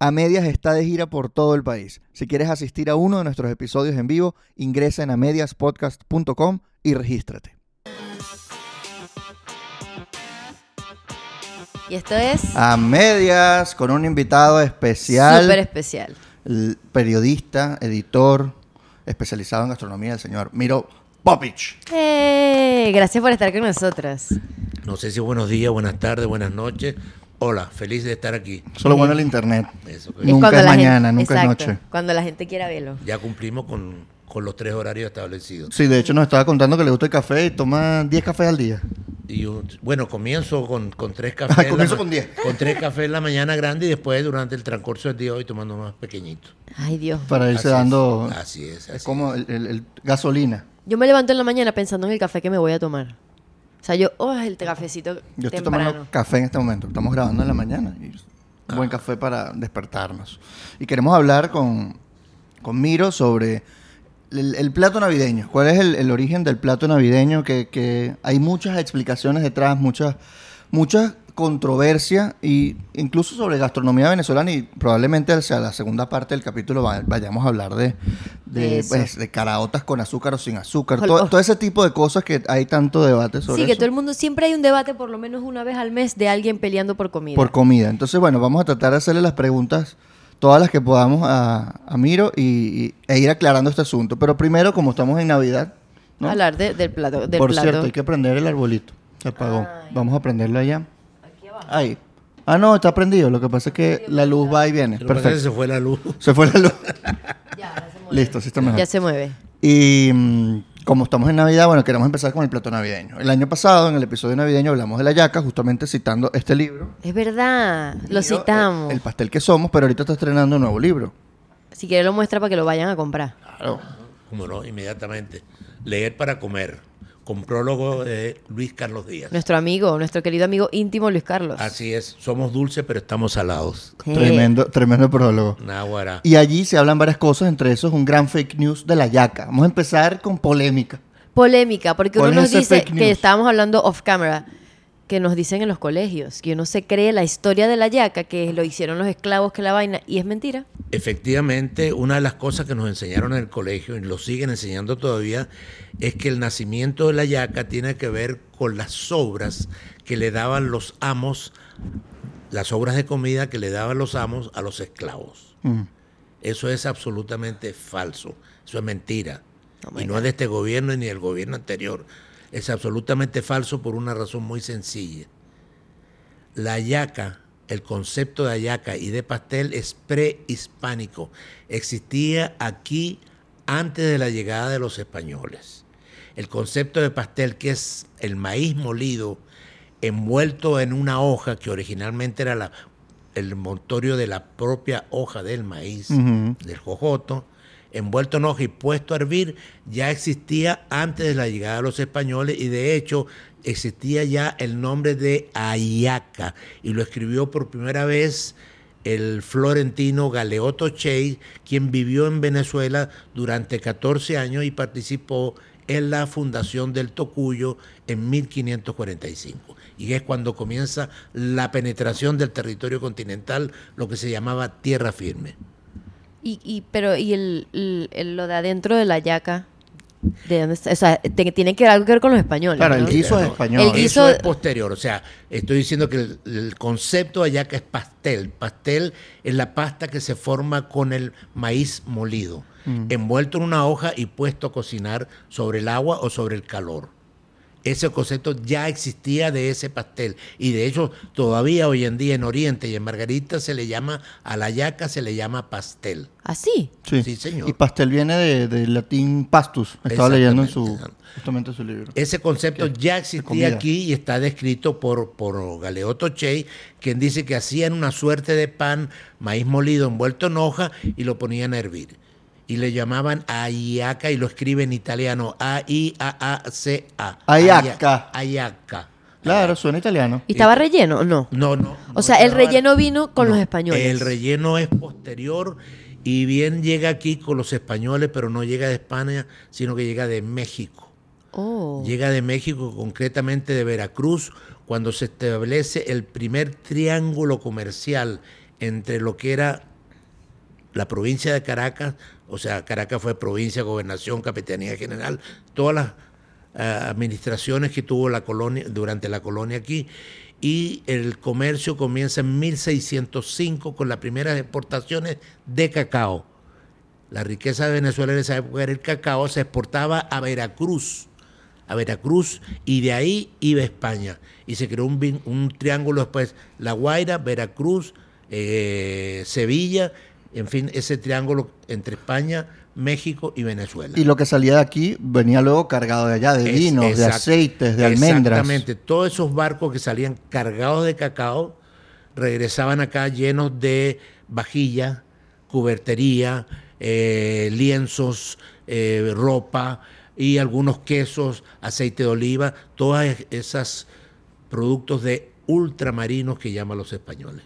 A Medias está de gira por todo el país. Si quieres asistir a uno de nuestros episodios en vivo, ingresa en amediaspodcast.com y regístrate. Y esto es A Medias con un invitado especial, súper especial. el periodista, editor, especializado en gastronomía, el señor Miro Popich. ¡Eh! Gracias por estar con nosotros. No sé si buenos días, buenas tardes, buenas noches. Hola, feliz de estar aquí. Solo bueno el internet. Eso que- Es Nunca es gente- mañana, nunca es noche. Cuando la gente quiera verlo. Ya cumplimos con, con los tres horarios establecidos. Sí, de hecho nos estaba contando que le gusta el café y toma 10 cafés al día. Y un- bueno, comienzo con, con tres cafés. en la comienzo con diez. Con tres cafés en la mañana grande y después durante el transcurso del día hoy tomando más pequeñitos. Ay, Dios. Para irse Así es, dando Así es, así es como el, el- el gasolina. Yo me levanto en la mañana pensando en el café que me voy a tomar. O sea, yo, oh, el cafecito Yo estoy temprano. tomando café en este momento. Estamos grabando en la mañana. Y un buen café para despertarnos. Y queremos hablar con, con Miro sobre el, el plato navideño. ¿Cuál es el, el origen del plato navideño? Que, que hay muchas explicaciones detrás, muchas, muchas controversia y incluso sobre gastronomía venezolana y probablemente hacia la segunda parte del capítulo va- vayamos a hablar de, de, pues, de caraotas con azúcar o sin azúcar, todo, todo ese tipo de cosas que hay tanto debate sobre Sí, que eso. todo el mundo, siempre hay un debate por lo menos una vez al mes de alguien peleando por comida. por comida. Entonces, bueno, vamos a tratar de hacerle las preguntas, todas las que podamos a, a Miro y, y- e ir aclarando este asunto. Pero primero, como estamos en Navidad, ¿no? Hablar de- del plato. Del por plato. cierto, hay que prender el arbolito. Se apagó. Ay. Vamos a prenderlo allá. Ahí. Ah, no, está prendido. Lo que pasa es que la luz va y viene. Lo que pasa es que Perfecto. se fue la luz. Se fue la luz. Ya, ya se mueve. Listo, sí está mejor. Ya se mueve. Y mm, como estamos en Navidad, bueno, queremos empezar con el plato navideño. El año pasado, en el episodio navideño, hablamos de la yaca, justamente citando este libro. Es verdad, lo citamos. El, el pastel que somos, pero ahorita está estrenando un nuevo libro. Si quiere lo muestra para que lo vayan a comprar. Claro. Como no, inmediatamente. Leer para comer. Con prólogo de Luis Carlos Díaz. Nuestro amigo, nuestro querido amigo íntimo Luis Carlos. Así es. Somos dulces, pero estamos salados. Tremendo, tremendo prólogo. Náguara. Y allí se hablan varias cosas, entre esos un gran fake news de la yaca. Vamos a empezar con polémica. Polémica, porque ¿Cuál uno nos dice que estábamos hablando off camera, que nos dicen en los colegios, que uno se cree la historia de la yaca, que lo hicieron los esclavos, que la vaina, y es mentira. Efectivamente, una de las cosas que nos enseñaron en el colegio y lo siguen enseñando todavía es que el nacimiento de la yaca tiene que ver con las sobras que le daban los amos, las sobras de comida que le daban los amos a los esclavos. Mm. Eso es absolutamente falso, eso es mentira. Oh y no God. es de este gobierno ni del gobierno anterior. Es absolutamente falso por una razón muy sencilla. La hallaca, el concepto de hallaca y de pastel es prehispánico. Existía aquí antes de la llegada de los españoles. El concepto de pastel, que es el maíz molido envuelto en una hoja que originalmente era la- el montorio de la propia hoja del maíz, del jojoto, envuelto en hoja y puesto a hervir, ya existía antes de la llegada de los españoles y de hecho existía ya el nombre de ayaca y lo escribió por primera vez el florentino Galeotto Chey, quien vivió en Venezuela durante 14 años y participó en la fundación del Tocuyo en 1545. Y es cuando comienza la penetración del territorio continental, lo que se llamaba tierra firme. Y, y pero, ¿y el, el- el- lo de adentro de la yaca? ¿De dónde está? O sea, te- tiene que ver algo que ver con los españoles. Claro, el guiso es español. El Eso guiso- es posterior, o sea, estoy diciendo que el, el concepto de hallaca es pastel. Pastel es la pasta que se forma con el maíz molido, envuelto en una hoja y puesto a cocinar sobre el agua o sobre el calor. Ese concepto ya existía de ese pastel y de hecho todavía hoy en día en Oriente y en Margarita se le llama a la hallaca se le llama pastel. ¿Así? Sí. Sí, señor. Y pastel viene de- del latín pastus. Estaba leyendo en su, justamente en su libro. Ese concepto ¿Qué? ya De existía aquí y está descrito por, por Galeotto Chey, quien dice que hacían una suerte de pan, maíz molido envuelto en hoja y lo ponían a hervir. Y le llamaban ayaca y lo escribe en italiano A-I-A-A-C-A. Ayaca. Ayaca. Claro, suena italiano. ¿Y estaba relleno o no? No, no. O no sea, el relleno vino con No, los españoles. El relleno es posterior y bien llega aquí con los españoles, pero no llega de España, sino que llega de México. Oh. Llega de México, concretamente de Veracruz, cuando se establece el primer triángulo comercial entre lo que era la provincia de Caracas, o sea, Caracas fue provincia, gobernación, capitanía general, todas las eh, administraciones que tuvo la colonia durante la colonia aquí y el comercio comienza en 1605 con las primeras exportaciones de cacao. La riqueza de Venezuela en esa época era el cacao, se exportaba a Veracruz, a Veracruz y de ahí iba a España. Y se creó un, un triángulo después, La Guaira, Veracruz, eh, Sevilla, en fin, ese triángulo entre España, México y Venezuela. Y lo que salía de aquí venía luego cargado de allá, de Es- vinos, de aceites, de almendras. Exactamente. Todos esos barcos que salían cargados de cacao regresaban acá llenos de vajilla, cubertería, eh, lienzos, eh, ropa y algunos quesos, aceite de oliva, todos esos productos de ultramarinos que llaman los españoles.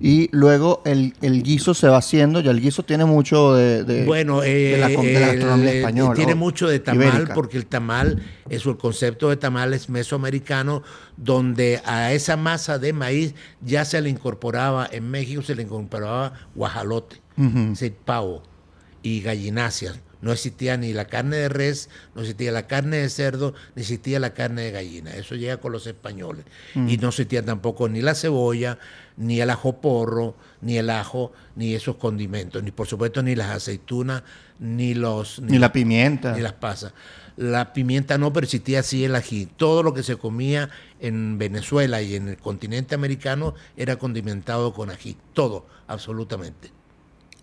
Y luego el, el guiso se va haciendo, ya el guiso tiene mucho de, de- Bueno, de la, con- de la el- gastronomía eh, española. Tiene mucho de tamal ibérica. porque el tamal, eso, el concepto de tamal es mesoamericano, donde a esa masa de maíz ya se le incorporaba, en México se le incorporaba guajalote, Ujú. es decir, pavo y gallináceas. No existía ni la carne de res, no existía la carne de cerdo, ni existía la carne de gallina. Eso llega con los españoles. Mm. Y no existía tampoco ni la cebolla, ni el ajo porro, ni el ajo, ni esos condimentos, ni por supuesto ni las aceitunas, ni los Ni la pimienta. ni las pasas. La pimienta no, pero existía así el ají. Todo lo que se comía en Venezuela y en el continente americano era condimentado con ají. Todo, absolutamente.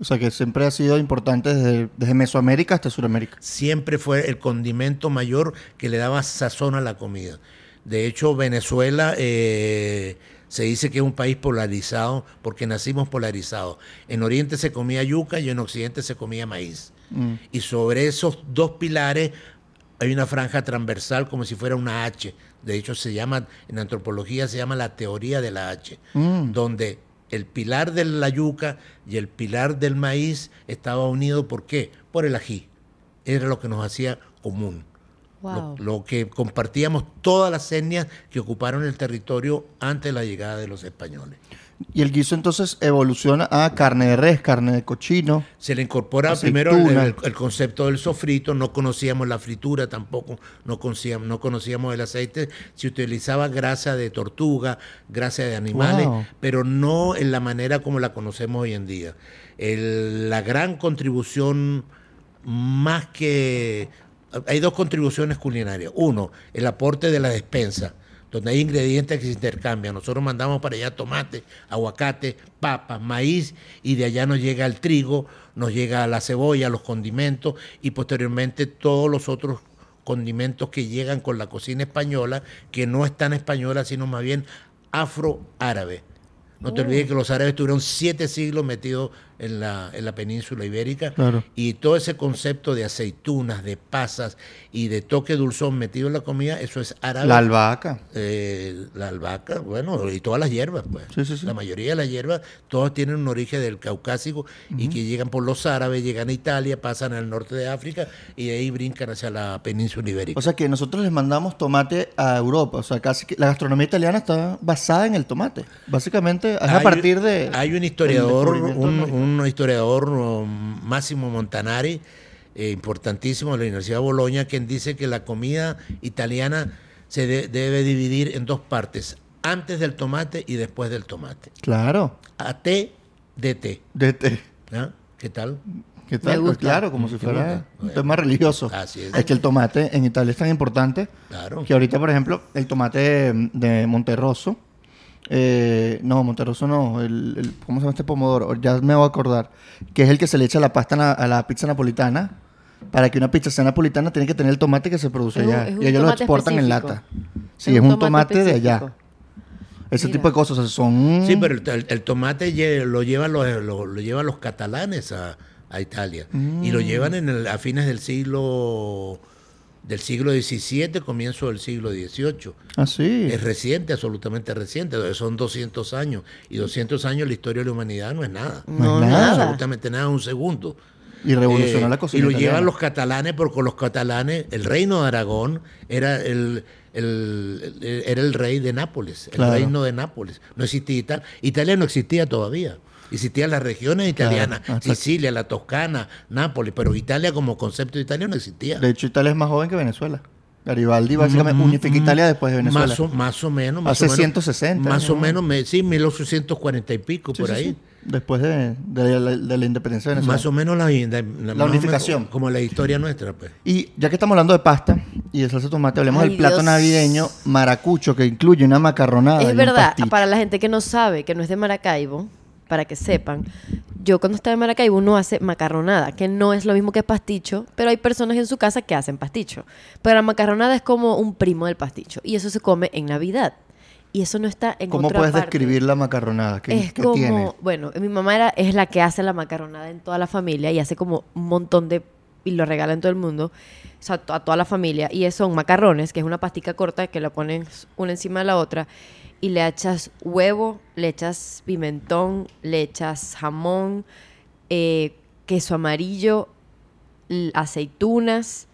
O sea que siempre ha sido importante desde, desde Mesoamérica hasta Sudamérica. siempre fue el condimento mayor que le daba sazón a la comida. De hecho, Venezuela eh, se dice que es un país polarizado porque nacimos polarizados. En Oriente se comía yuca y en Occidente se comía maíz. Mm. Y sobre esos dos pilares hay una franja transversal como si fuera una H. De hecho, se llama, en antropología se llama la teoría de la H, Mm. donde el pilar de la yuca y el pilar del maíz estaba unido, ¿por qué? Por el ají. Era lo que nos hacía común. Wow. Lo, lo que compartíamos todas las etnias que ocuparon el territorio antes de la llegada de los españoles. Y el guiso entonces evoluciona a carne de res, carne de cochino. Se le incorpora Aceituna. primero el, el concepto del sofrito, no conocíamos la fritura tampoco, no conocíamos, no conocíamos el aceite, se utilizaba grasa de tortuga, grasa de animales, Wow. pero no en la manera como la conocemos hoy en día. El- la gran contribución, más que... Hay dos contribuciones culinarias. Uno, el aporte de la despensa, donde hay ingredientes que se intercambian. Nosotros mandamos para allá tomate, aguacate, papas, maíz, y de allá nos llega el trigo, nos llega la cebolla, los condimentos, y posteriormente todos los otros condimentos que llegan con la cocina española, que no es tan española, sino más bien afro-árabe. No te olvides que los árabes tuvieron siete siglos metidos en la, en la península ibérica Claro. y todo ese concepto de aceitunas, de pasas y de toque dulzón metido en la comida, eso es árabe. La albahaca. Eh, la albahaca, bueno, y todas las hierbas, pues. Sí, sí, sí. La mayoría de las hierbas, todas tienen un origen del caucásico y que llegan por los árabes, llegan a Italia, pasan al norte de África y de ahí brincan hacia la península ibérica. O sea que nosotros les mandamos tomate a Europa. O sea, casi que la gastronomía italiana está basada en el tomate. Básicamente es a partir de. Hay un historiador, un. Un historiador, um, Máximo Montanari, eh, importantísimo de la Universidad de Boloña, quien dice que la comida italiana se de- debe dividir en dos partes, antes del tomate y después del tomate. Claro. A T de té. De, de- ¿ah? ¿Qué tal? ¿Qué tal? Pues claro, como si ¿Te fuera un Bueno. tema religioso. Así es. Es que el tomate en Italia es tan importante Claro. que ahorita, por ejemplo, el tomate de, de Monterroso. Eh, no, Monterroso no. El, el- ¿Cómo se llama este pomodoro? Ya me voy a acordar. Que es el que se le echa a la pasta na- a la pizza napolitana. Para que una pizza sea napolitana tiene que tener el tomate que se produce Es allá. un y ellos lo exportan en lata. Sí, es, un tomate, de allá. Ese Mira. tipo de cosas. o sea, son. Sí, pero el, el- el tomate lo llevan los, lo, lo llevan los catalanes a, a Italia. Y lo llevan en el- a fines del siglo del siglo XVII, comienzo del siglo XVIII. Ah, sí. Es reciente, absolutamente reciente. Son 200 años. Y 200 años en la historia de la humanidad no es nada. No, No es nada. Absolutamente nada, un segundo. Y revolucionó Eh, la cocina. Y lo italiana. llevan los catalanes, porque los catalanes, el reino de Aragón era el, el- el- era el rey de Nápoles, el Claro. reino de Nápoles. No existía Italia. Italia no existía todavía. Existían las regiones italianas, exacto. Sicilia, la Toscana, Nápoles, pero Italia como concepto italiano no existía. De hecho, Italia es más joven que Venezuela. Garibaldi básicamente unifica Italia después de Venezuela. Mm, Más o, más o menos. Más Hace o menos, 160 Más o menos, me- sí, 1840 y pico, Sí, por sí, ahí. sí. Después de, de la, de la independencia de Venezuela. Más o menos la, menos unificación. como la historia nuestra, pues. Y ya que estamos hablando de pasta y de salsa de tomate, hablemos Ay, del plato Dios. navideño maracucho que incluye una macarronada. Es verdad, para la gente que no sabe, que no es de Maracaibo, para que sepan, yo cuando estaba en Maracaibo uno hace macarronada, que no es lo mismo que pasticho, pero hay personas en su casa que hacen pasticho. Pero la macarronada es como un primo del pasticho y eso se come en Navidad. Y eso no está en ¿Cómo otra puedes parte. describir la macarronada? ¿Qué, Es qué como, tiene? bueno, mi mamá era, es la que hace la macarronada en toda la familia y hace como un montón de, y lo regala en todo el mundo, o sea, a toda la familia. Y son macarrones, que es una pastica corta que la pones una encima de la otra y le echas huevo, le echas pimentón, le echas jamón, eh, queso amarillo, aceitunas.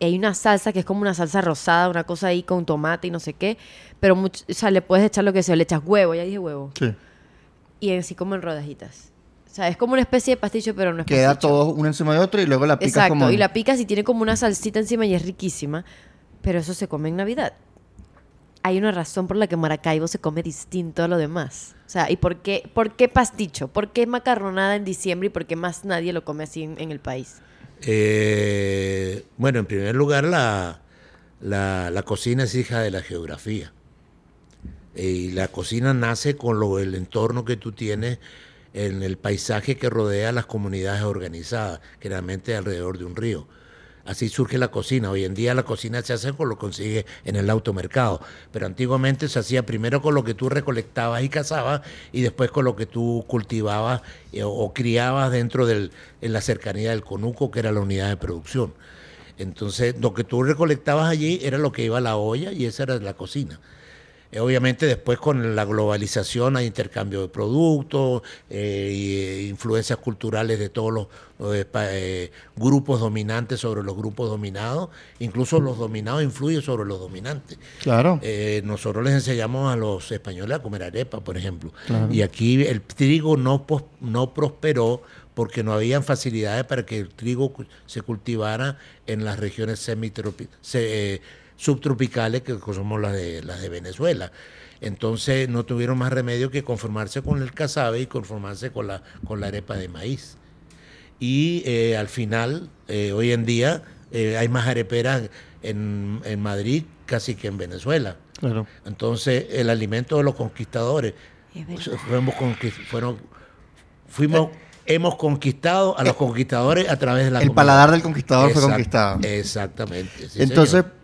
y hay una salsa que es como una salsa rosada, una cosa ahí con tomate y no sé qué. Pero, o sea, le puedes echar lo que sea, le echas huevo, ya dije huevo Sí. y así como en rodajitas. O sea, es como una especie de pasticho, pero no es Queda pasticho. todo uno encima de otro y luego la picas Exacto, como... y la picas y tiene como una salsita encima y es riquísima, pero eso se come en Navidad. Hay una razón por la que Maracaibo se come distinto a lo demás. O sea, ¿y por qué, por qué pasticho? ¿Por qué macarronada en diciembre y por qué más nadie lo come así en, el país? Eh, bueno, en primer lugar, la, la, cocina es hija de la geografía. Y la cocina nace con lo, el entorno que tú tienes en el paisaje que rodea las comunidades organizadas, generalmente alrededor de un río. Así surge la cocina. Hoy en día la cocina se hace con lo que consigue en el automercado. Pero antiguamente se hacía primero con lo que tú recolectabas y cazabas y después con lo que tú cultivabas eh, o, criabas dentro del, en la cercanía del conuco, que era la unidad de producción. Entonces, lo que tú recolectabas allí era lo que iba a la olla y esa era la cocina. Eh, Obviamente después con la globalización hay intercambio de productos, eh, eh, influencias culturales de todos los eh, grupos dominantes sobre los grupos dominados, incluso los dominados influyen sobre los dominantes. Claro. Eh, nosotros les enseñamos a los españoles a comer arepa, por ejemplo. Claro. Y aquí el trigo no, prosperó porque no habían facilidades para que el trigo se cultivara en las regiones semitropi- se- eh, subtropicales que somos las de, las de Venezuela. Entonces no tuvieron más remedio que conformarse con el casabe y conformarse con la, con la arepa de maíz. Y eh, al final, eh, hoy en día, eh, hay más areperas en, en Madrid casi que en Venezuela. Claro. Entonces, el alimento de los conquistadores. Fuimos, conquist- fueron, fuimos, hemos conquistado a los conquistadores a través de la El comida. paladar del conquistador fue conquistado. Exactamente. sí, Entonces, señor.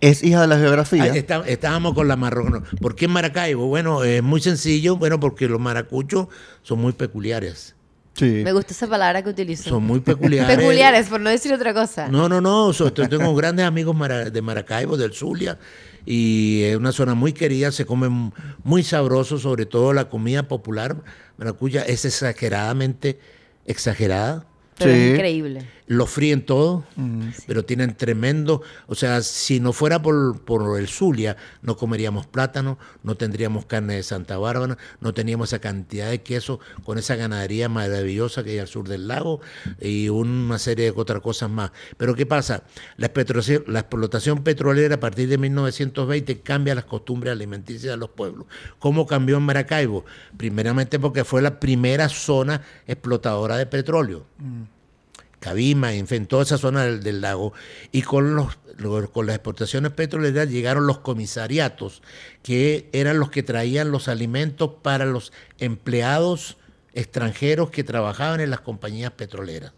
Es hija de la geografía. Ahí está- estábamos con la marrón. ¿Por qué Maracaibo? Bueno, es muy sencillo. Bueno, porque los maracuchos son muy peculiares. sí. Me gusta esa palabra que utilizo. Son muy peculiares. Peculiares, por no decir otra cosa. No, no, no. so- tengo grandes amigos mara- de Maracaibo, del Zulia, y es una zona muy querida. Se come muy sabroso, sobre todo la comida popular maracuya es exageradamente exagerada. Pero Sí. es increíble. Lo fríen todo, Mm. pero tienen tremendo. O sea, si no fuera por, por el Zulia, no comeríamos plátano, no tendríamos carne de Santa Bárbara, no teníamos esa cantidad de queso con esa ganadería maravillosa que hay al sur del lago y una serie de otras cosas más. Pero ¿qué pasa? La, explotación- la explotación petrolera a partir de 1920 cambia las costumbres alimenticias de los pueblos. ¿Cómo cambió en Maracaibo? Primeramente porque fue la primera zona explotadora de petróleo. Cabima, en fin, toda esa zona del, lago. Y con, los, lo- con las exportaciones petroleras llegaron los comisariatos, que eran los que traían los alimentos para los empleados extranjeros que trabajaban en las compañías petroleras.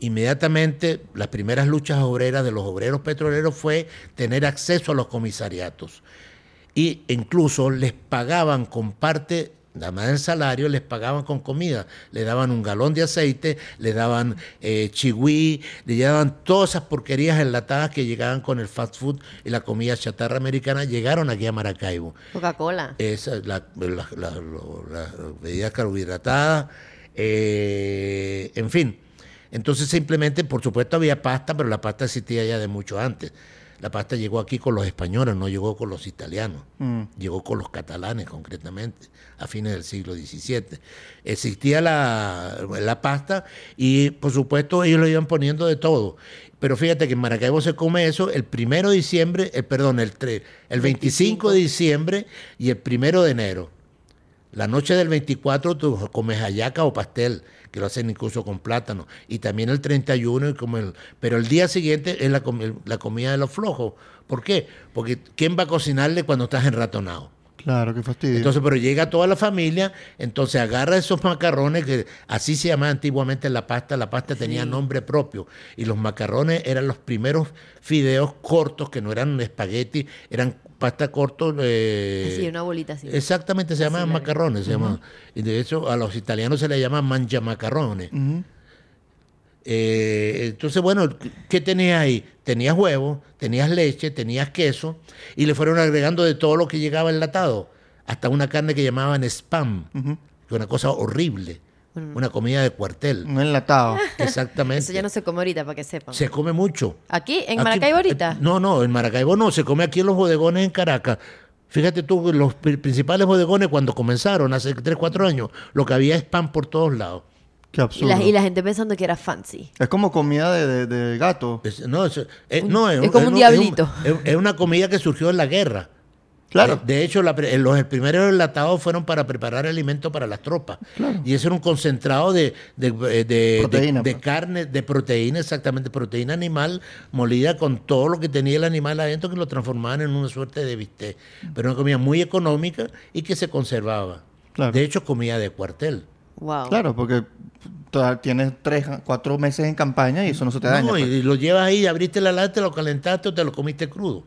Inmediatamente, las primeras luchas obreras de los obreros petroleros fue tener acceso a los comisariatos. Y incluso les pagaban con parte, además del salario, les pagaban con comida. Le daban un galón de aceite, le daban eh, le daban todas esas porquerías enlatadas que llegaban con el fast food y la comida chatarra americana, llegaron aquí a Maracaibo. Coca-Cola. Esa, la, la- las bebidas carbohidratadas, eh, en fin. Entonces simplemente, por supuesto, había pasta, pero la pasta existía ya de mucho antes. La pasta llegó aquí con los españoles, no llegó con los italianos. Mm. Llegó con los catalanes concretamente, a fines del siglo XVII. Existía la, la pasta y por supuesto ellos lo iban poniendo de todo. Pero fíjate que en Maracaibo se come eso el primero de diciembre, el, perdón, el, tre- el 25 de diciembre y el primero de enero. La noche del 24 tú comes hallaca o pastel, que lo hacen incluso con plátano. Y también el 31, y como el- pero el día siguiente es la, la comida de los flojos. ¿Por qué? Porque ¿quién va a cocinarle cuando estás enratonado? Claro, qué fastidio. Entonces, pero llega toda la familia, entonces agarra esos macarrones, que así se llamaba antiguamente la pasta, la pasta tenía nombre propio, y los macarrones eran los primeros fideos cortos, que no eran espagueti, eran pasta cortos. eh, Así, una bolita así. Exactamente, se llamaban larga. macarrones, se llamaban. Y de hecho, a los italianos se les llama mangiamacarrones. Ujú. Eh, entonces, bueno, ¿qué tenías ahí? Tenías huevo, tenías leche, tenías queso, y le fueron agregando de todo lo que llegaba enlatado, hasta una carne que llamaban spam, que es una cosa horrible, una comida de cuartel. Un enlatado. Exactamente. Eso ya no se come ahorita, para que sepan. Se come mucho. ¿Aquí? ¿En Aquí- Maracaibo ahorita? eh, No, no, en Maracaibo no, se come aquí en los bodegones en Caracas. Fíjate tú, los pri- principales bodegones cuando comenzaron hace 3, 4 años, lo que había es pan por todos lados. Qué Y absurdo. la, y la gente pensando que era fancy. Es como comida de, de- de gato. Es- no, es, es- no, es como un diablito. Es, es una comida que surgió en la guerra. Claro. De, de hecho, la los primeros enlatados fueron para preparar alimento para las tropas. Y eso era un concentrado de, de, de- de- Proteína, de pues. carne, de proteína, exactamente, proteína animal molida con todo lo que tenía el animal adentro que lo transformaban en una suerte de bistec. Pero una comida muy económica y que se conservaba. Claro. De hecho, comida de cuartel. Wow. Claro, porque tienes tres, cuatro meses en campaña y eso no se te daña. No, pues. y lo llevas ahí, abriste la lata, te lo calentaste o te lo comiste crudo.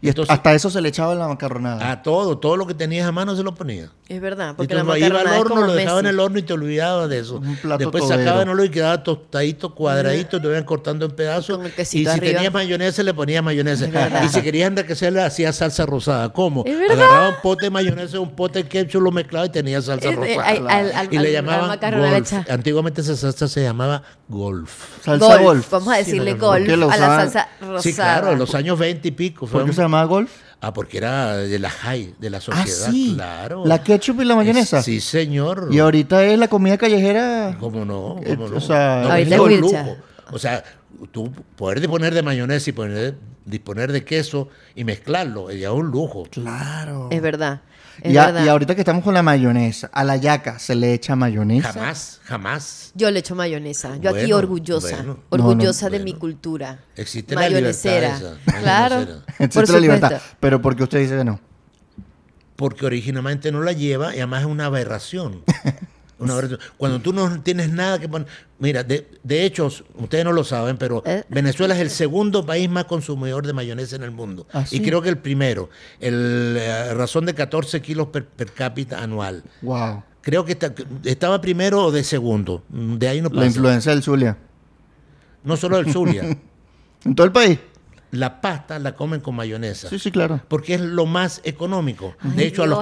Y entonces- hasta eso se le echaba en la macarronada. A todo, todo lo que tenías a mano se lo ponía. Es verdad, Y porque tú la lo iba al es horno, como lo dejaba en el horno y te olvidabas de eso. Un plato Después todero. sacaban y quedaba tostadito, cuadradito, te iban cortando en pedazos. Con el y si arriba. tenías mayonesa, le ponías mayonesa. Y si querías enriquecerle, hacías salsa rosada. ¿Cómo? Agarraba un pote de mayonesa, un pote de ketchup, lo mezclaba y tenía salsa rosada. al- al- al- y al- le llamaban golf. Antiguamente esa salsa se llamaba golf. Salsa golf. golf. Vamos a decirle Sí, golf ¿por qué lo a la salsa rosada. Sí, claro, en los años 20 y pico. ¿Por fue un- llamaba golf? Ah, porque era de la high, de la Ah, sociedad, sí. claro. La ketchup y la mayonesa. Sí, señor. Y ahorita es la comida callejera. ¿Cómo no? Eh, ¿Cómo no? o sea, No, Ahorita es lujo. O sea, tú poder disponer de mayonesa y poner, disponer de queso y mezclarlo, ya es un lujo. Claro. Es verdad. Es Y, a- verdad. y ahorita que estamos con la mayonesa, a la yaca se le echa mayonesa. Jamás, jamás Yo le echo mayonesa. Yo aquí orgullosa. bueno. orgullosa No, no, de mi cultura. Existe la Mayonesera. libertad esa, Claro. mayonesera. Por Existe la libertad. Pero porque usted dice que no. porque originalmente no la lleva y además es una aberración. Una. Cuando tú no tienes nada que poner. Mira, de, de hecho, ustedes no lo saben, pero Eh. Venezuela es el segundo país más consumidor de mayonesa en el mundo. ¿Ah, Y creo que el primero. El, eh, razón de 14 kilos per, per cápita anual. Wow. Creo que está- estaba primero o de segundo. De ahí no La pasa. influencia del Zulia. No solo el Zulia. En todo el país. La pasta la comen con mayonesa. Sí, sí, claro. porque es lo más económico. Ay, de hecho, a los,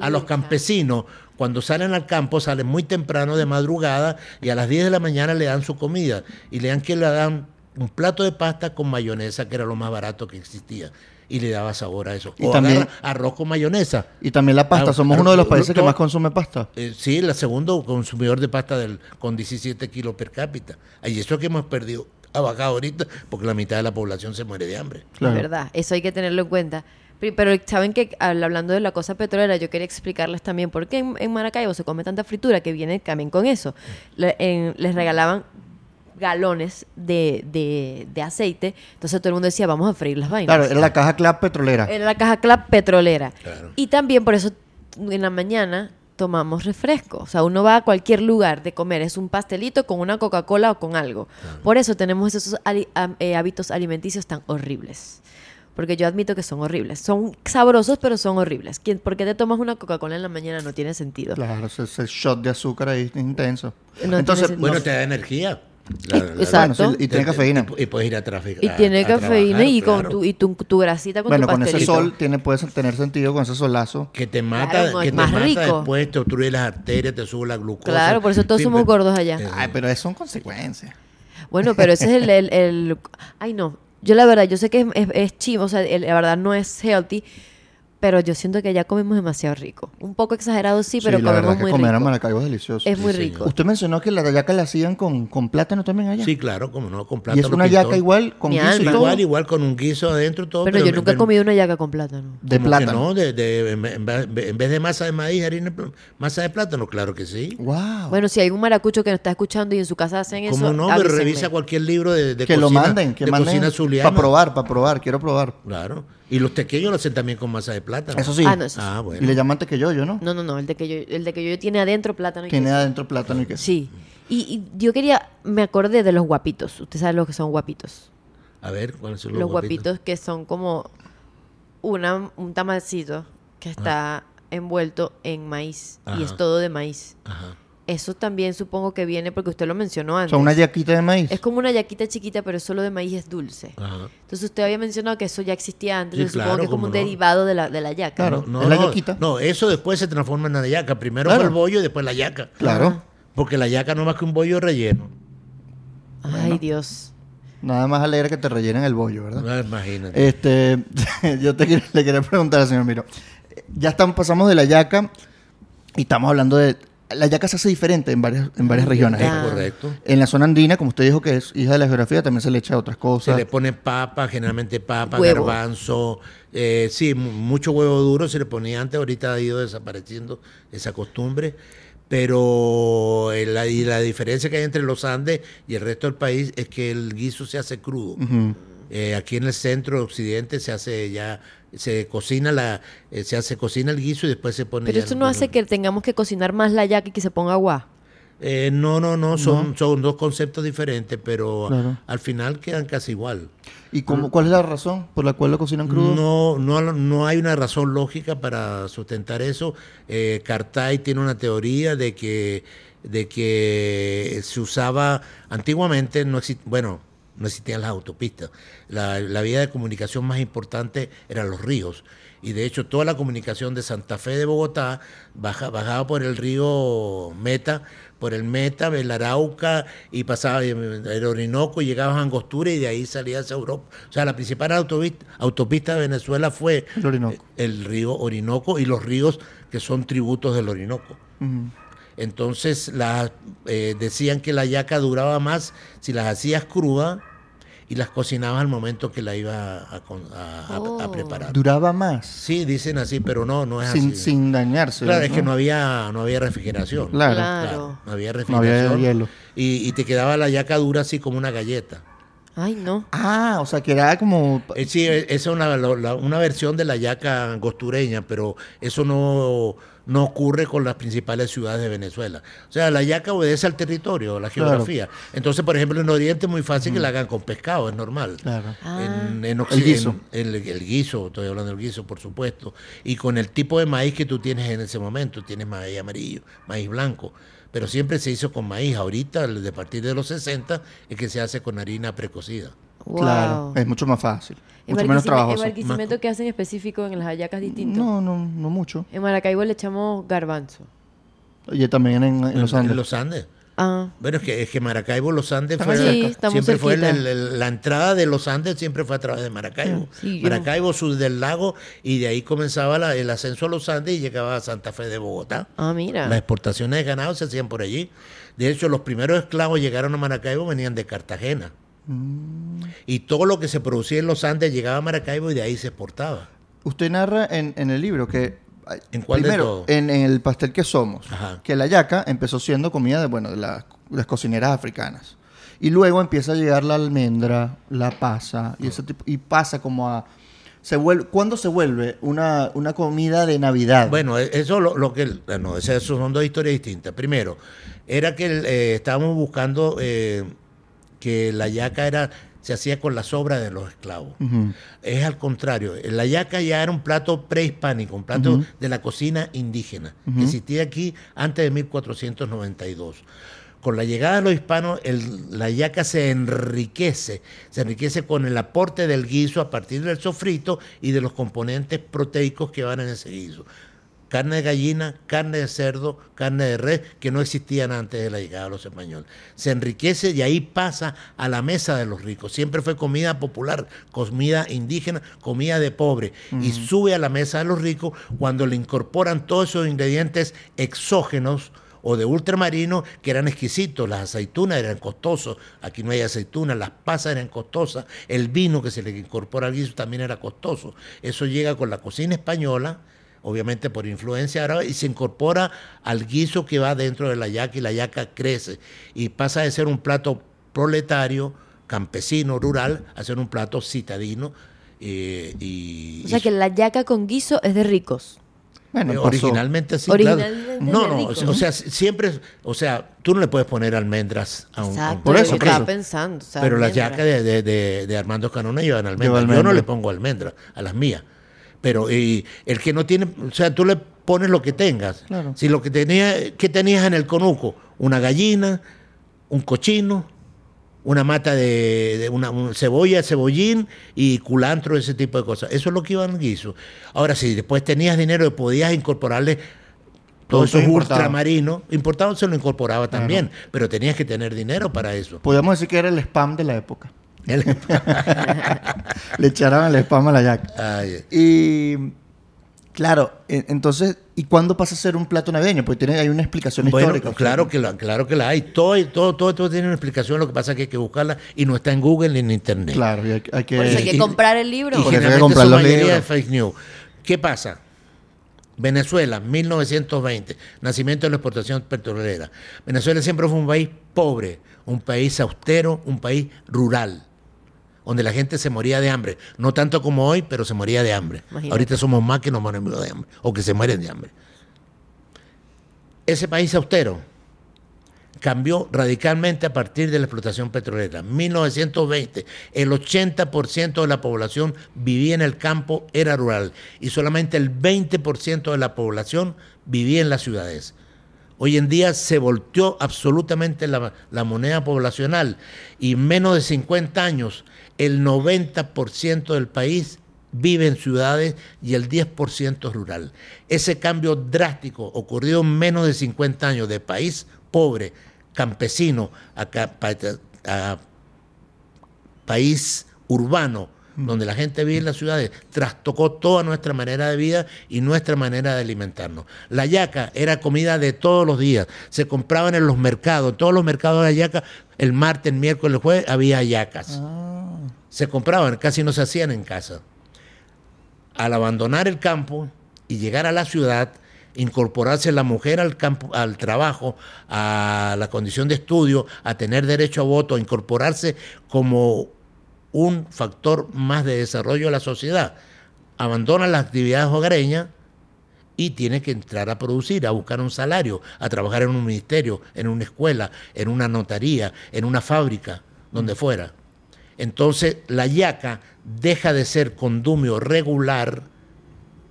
a los campesinos, cuando salen al campo, salen muy temprano de madrugada y a las 10 de la mañana le dan su comida. Y le dan que le dan un plato de pasta con mayonesa, que era lo más barato que existía. Y le daba sabor a eso. Y o también- agarra arroz con mayonesa. Y también la pasta. Ah, Somos uno de los lo- países que más consume pasta. Eh, sí, el segundo consumidor de pasta del, con 17 kilos per cápita. Y eso que hemos perdido, ha bajado ahorita, porque la mitad de la población se muere de hambre. Claro. Es verdad, eso hay que tenerlo en cuenta. Pero saben que hablando de la cosa petrolera, yo quería explicarles también por qué en, en Maracaibo se come tanta fritura que viene también con eso. Le- en- les regalaban galones de, de- de aceite, entonces todo el mundo decía, vamos a freír las vainas. Claro, era la caja club petrolera. Era la caja clap petrolera. Claro. Y también por eso en la mañana tomamos refresco. O sea, uno va a cualquier lugar de comer, es un pastelito con una Coca-Cola o con algo. Por eso tenemos esos ali- eh, hábitos alimenticios tan horribles. Porque yo admito que son horribles. Son sabrosos, pero son horribles. ¿Quién- ¿Por qué te tomas una Coca-Cola en la mañana? No tiene sentido. Claro, ese, ese shot de azúcar ahí es intenso. No Entonces, Bueno, no- te da energía. Exacto. Bueno, sí, y tiene cafeína. Y, y puedes ir a traficar. Y tiene cafeína y con tu, y tu, tu grasita con bueno, tu con ese sol tiene, puede tener sentido con ese solazo. Que te mata, Claro, que te más mata rico. después, te obstruye las arterias, te sube la glucosa. Claro, por eso todos Sí, somos pero- gordos allá. Eh, Ay, pero eso son consecuencias. Bueno, pero ese es el, el- el- Ay, no. Yo la verdad, yo sé que es, es, es chivo, o sea, el- la verdad no es healthy, pero yo siento que ya comemos demasiado rico. Un poco exagerado sí, pero sí, la comemos verdad que muy comer a rico. Maracaibo es delicioso. Es muy Sí, rico. Usted mencionó que la yaca la hacían con, con plátano también allá. Sí, claro, como no, con y plátano es una pintón. yaca igual con Mi guiso y todo. Igual, igual, con un guiso adentro todo. Pero yo nunca he comido una yaca con plátano. de ¿Cómo que plátano. no? De, de- en, vez- de masa de maíz, harina, masa de plátano, claro que sí. Wow. Bueno, si hay un maracucho que nos está escuchando y en su casa hacen eso, Como no, pero revisa cualquier libro de, de que lo cocina, manden, que de manden cocina zuliana. para probar, para probar, quiero probar. Claro. Y los tequeños lo hacen también con masa de plátano. Eso sí. Ah, no, eso sí. Ah, bueno. Y le llaman tequeyoyo, ¿no? No, no, no, el de que yo, el de que yo tiene adentro plátano y Tiene queso. adentro plátano y queso. Sí. Y, y yo quería, me acordé de los guapitos. Usted sabe lo que son guapitos. A ver, ¿cuáles son Los, los, guapitos? que son como una, un tamalcito que está envuelto en maíz y es todo de maíz. Ajá. Eso también supongo que viene porque usted lo mencionó O antes. sea, una yaquita de maíz. Es como una yaquita chiquita, pero solo de maíz es dulce. Ajá. Entonces usted había mencionado que eso ya existía antes. Sí, claro, supongo que es como un no. derivado de la, de la yaca. Claro. ¿no? No, la no, yaquita. no, eso después se transforma en la yaca. Primero Claro. fue el bollo y después la yaca. Claro. Porque la yaca no es más que un bollo relleno. Ay, Dios. Nada más alegre que te rellenen el bollo, ¿verdad? Ah, imagínate. Este, yo te le quería preguntar al señor Miro. Ya estamos, pasamos de la yaca y estamos hablando de... La yaca se hace diferente en varias, en varias regiones. es Ah. correcto. En la zona andina, como usted dijo que es hija de la geografía, también se le echa otras Se cosas. le pone papa, generalmente papa, Huevo. garbanzo, eh, sí, mu- mucho huevo duro se le ponía antes, ahorita ha ido desapareciendo esa costumbre, pero la, y la diferencia que hay entre los Andes y el resto del país es que el guiso se hace crudo. Eh, aquí en el centro occidente se hace ya, se cocina la, eh, se hace cocina el guiso y después se pone. Pero el- no hace que tengamos que cocinar más la yaca y que se ponga agua. Eh, no, no, no, son, son dos conceptos diferentes, pero Claro. al final quedan casi igual. ¿Y cómo, cuál es la razón por la cual lo cocinan crudo? No, no, no hay una razón lógica para sustentar eso. Eh, Cartay tiene una teoría de que, de que se usaba antiguamente, no exi- bueno, no existían las autopistas. La, la vía de comunicación más importante eran los ríos. Y de hecho toda la comunicación de Santa Fe de Bogotá baja- bajaba por el río Meta, por el Meta, el Arauca y pasaba el Orinoco y llegaba a Angostura y de ahí salía hacia Europa. O sea, la principal autopista, autopista de Venezuela fue El río Orinoco y los ríos que son tributos del Orinoco. Entonces la, eh, decían que la yaca duraba más si las hacías crudas y las cocinabas al momento que la iba a, Oh. preparar. Duraba más, Sí, dicen así, pero no, no es sin, así. sin dañarse. claro, es que no había, no había refrigeración. Claro. Claro. no había No refrigeración. había hielo. Y, y te quedaba la yaca dura así como una galleta. Ay, no. Ah, o sea, que era como... Eh, sí, eh, esa es una, la- una versión de la yaca angostureña, pero eso no, no ocurre con las principales ciudades de Venezuela. O sea, la yaca obedece al territorio, a la Claro. geografía. Entonces, por ejemplo, en Oriente es muy fácil que la hagan con pescado, es normal. Claro. Ah. En, en El Occidente, guiso. El, el guiso, estoy hablando del guiso, por supuesto. Y con el tipo de maíz que tú tienes en ese momento, tienes maíz amarillo, maíz blanco. Pero siempre se hizo con maíz. Ahorita, de partir de los 60, es que se hace con harina precocida. Wow. Claro, es mucho más fácil. ¿En Mucho menos trabajoso. ¿En Barquisimeto qué hacen específico en las hallacas distinto? No, no, no mucho. En Maracaibo le echamos garbanzo. Y también en, en los Andes. En los Andes. Ah, Bueno, es que, es que Maracaibo, los Andes fue, Sí, estamos siempre fue el- la entrada de los Andes siempre fue a través de Maracaibo. Sí, Maracaibo, sur del lago, y de ahí comenzaba la- el ascenso a los Andes y llegaba a Santa Fe de Bogotá. ah, mira. Las exportaciones de ganado se hacían por allí. De hecho, los primeros esclavos llegaron a Maracaibo venían de Cartagena. Mm. Y todo lo que se producía en los Andes llegaba a Maracaibo y de ahí se exportaba. Usted narra en, en el libro que... ¿En cuál primero? En, en el pastel que somos, Ajá. que la yaca empezó siendo comida de, bueno, de las, las cocineras africanas. Y luego empieza a llegar la almendra, la pasa, y, ese tipo, y pasa como a... Se vuelve, ¿Cuándo se vuelve una, una comida de Navidad? Bueno, e- eso lo, lo que... No, esas son dos historias distintas. Primero, era que eh, estábamos buscando eh, que la yaca era se hacía con la sobra de los esclavos. Es al contrario. La yaca ya era un plato prehispánico, un plato de la cocina indígena, que existía aquí antes de 1492. Con la llegada de los hispanos, el- la yaca se enriquece, se enriquece con el aporte del guiso a partir del sofrito y de los componentes proteicos que van en ese guiso. Carne de gallina, carne de cerdo, carne de res, que no existían antes de la llegada de los españoles. Se enriquece y ahí pasa a la mesa de los ricos. Siempre fue comida popular, comida indígena, comida de pobre. Y sube a la mesa de los ricos cuando le incorporan todos esos ingredientes exógenos o de ultramarino que eran exquisitos. Las aceitunas eran costosos, aquí no hay aceitunas, las pasas eran costosas, el vino que se le incorpora al guiso también era costoso. Eso llega con la cocina española, obviamente por influencia árabe, y se incorpora al guiso que va dentro de la yaca y la yaca crece y pasa de ser un plato proletario, campesino, rural, a ser un plato citadino. eh, y, O sea y que la yaca con guiso es de ricos. Bueno, eh, originalmente sí, Originalmente claro. No, no, rico, o sea, siempre, o sea, tú no le puedes poner almendras a un, a un- Exacto, Por eso, yo por estaba eso. pensando. o sea, pero las almendra. yacas de, de, de- de Armando Canona llevan almendras. Lleva Yo no le pongo almendras a las mías. Pero y el que no tiene, o sea, tú le pones lo que tengas. Claro. Si lo que tenía, ¿qué tenías en el conuco? Una gallina, un cochino, una mata de, de una, un cebolla, cebollín y culantro, ese tipo de cosas. Eso es lo que iba en guiso. Ahora, si después tenías dinero, podías incorporarle todo Productos eso importados. ultramarino. Importado se lo incorporaba también, pero tenías que tener dinero para eso. Podríamos decir que era el spam de la época. El- Le echaron el spam a la. Ay, Y claro, entonces, ¿y cuándo pasa a ser un plato navideño? Porque tiene, hay una explicación Bueno, histórica. claro que la, claro que la hay. Todo, todo, todo esto tiene una explicación. Lo que pasa es que hay que buscarla y no está en Google ni en Internet. Claro, y hay, hay que... Por eso hay que y- comprar el libro. Y Por eso hay que generalmente comprar los mayoría libros. de fake news. ¿Qué pasa? Venezuela, 1920, nacimiento de la exportación petrolera. Venezuela siempre fue un país pobre, un país austero, un país rural, donde la gente se moría de hambre. No tanto como hoy, pero se moría de hambre. Imagínate. Ahorita somos más que nos morimos de hambre, o que se mueren de hambre. Ese país austero cambió radicalmente a partir de la explotación petrolera. 1920, el 80% de la población vivía en el campo, era rural, y solamente el 20% de la población vivía en las ciudades. Hoy en día se volteó absolutamente la, la moneda poblacional y en menos de 50 años el 90% del país vive en ciudades y el 10% es rural. Ese cambio drástico ocurrió en menos de 50 años de país pobre, campesino, a, país urbano, donde la gente vive en las ciudades, trastocó toda nuestra manera de vida y nuestra manera de alimentarnos. La yaca era comida de todos los días, se compraban en los mercados, en todos los mercados de yaca, el martes, el miércoles, el jueves, había yacas. Ah, Se compraban, casi no se hacían en casa. Al abandonar el campo y llegar a la ciudad, incorporarse la mujer al campo, al trabajo, a la condición de estudio, a tener derecho a voto, a incorporarse como un factor más de desarrollo de la sociedad. Abandona las actividades hogareñas y tiene que entrar a producir, a buscar un salario, a trabajar en un ministerio, en una escuela, en una notaría, en una fábrica, donde fuera. Entonces la yaca deja de ser condumio regular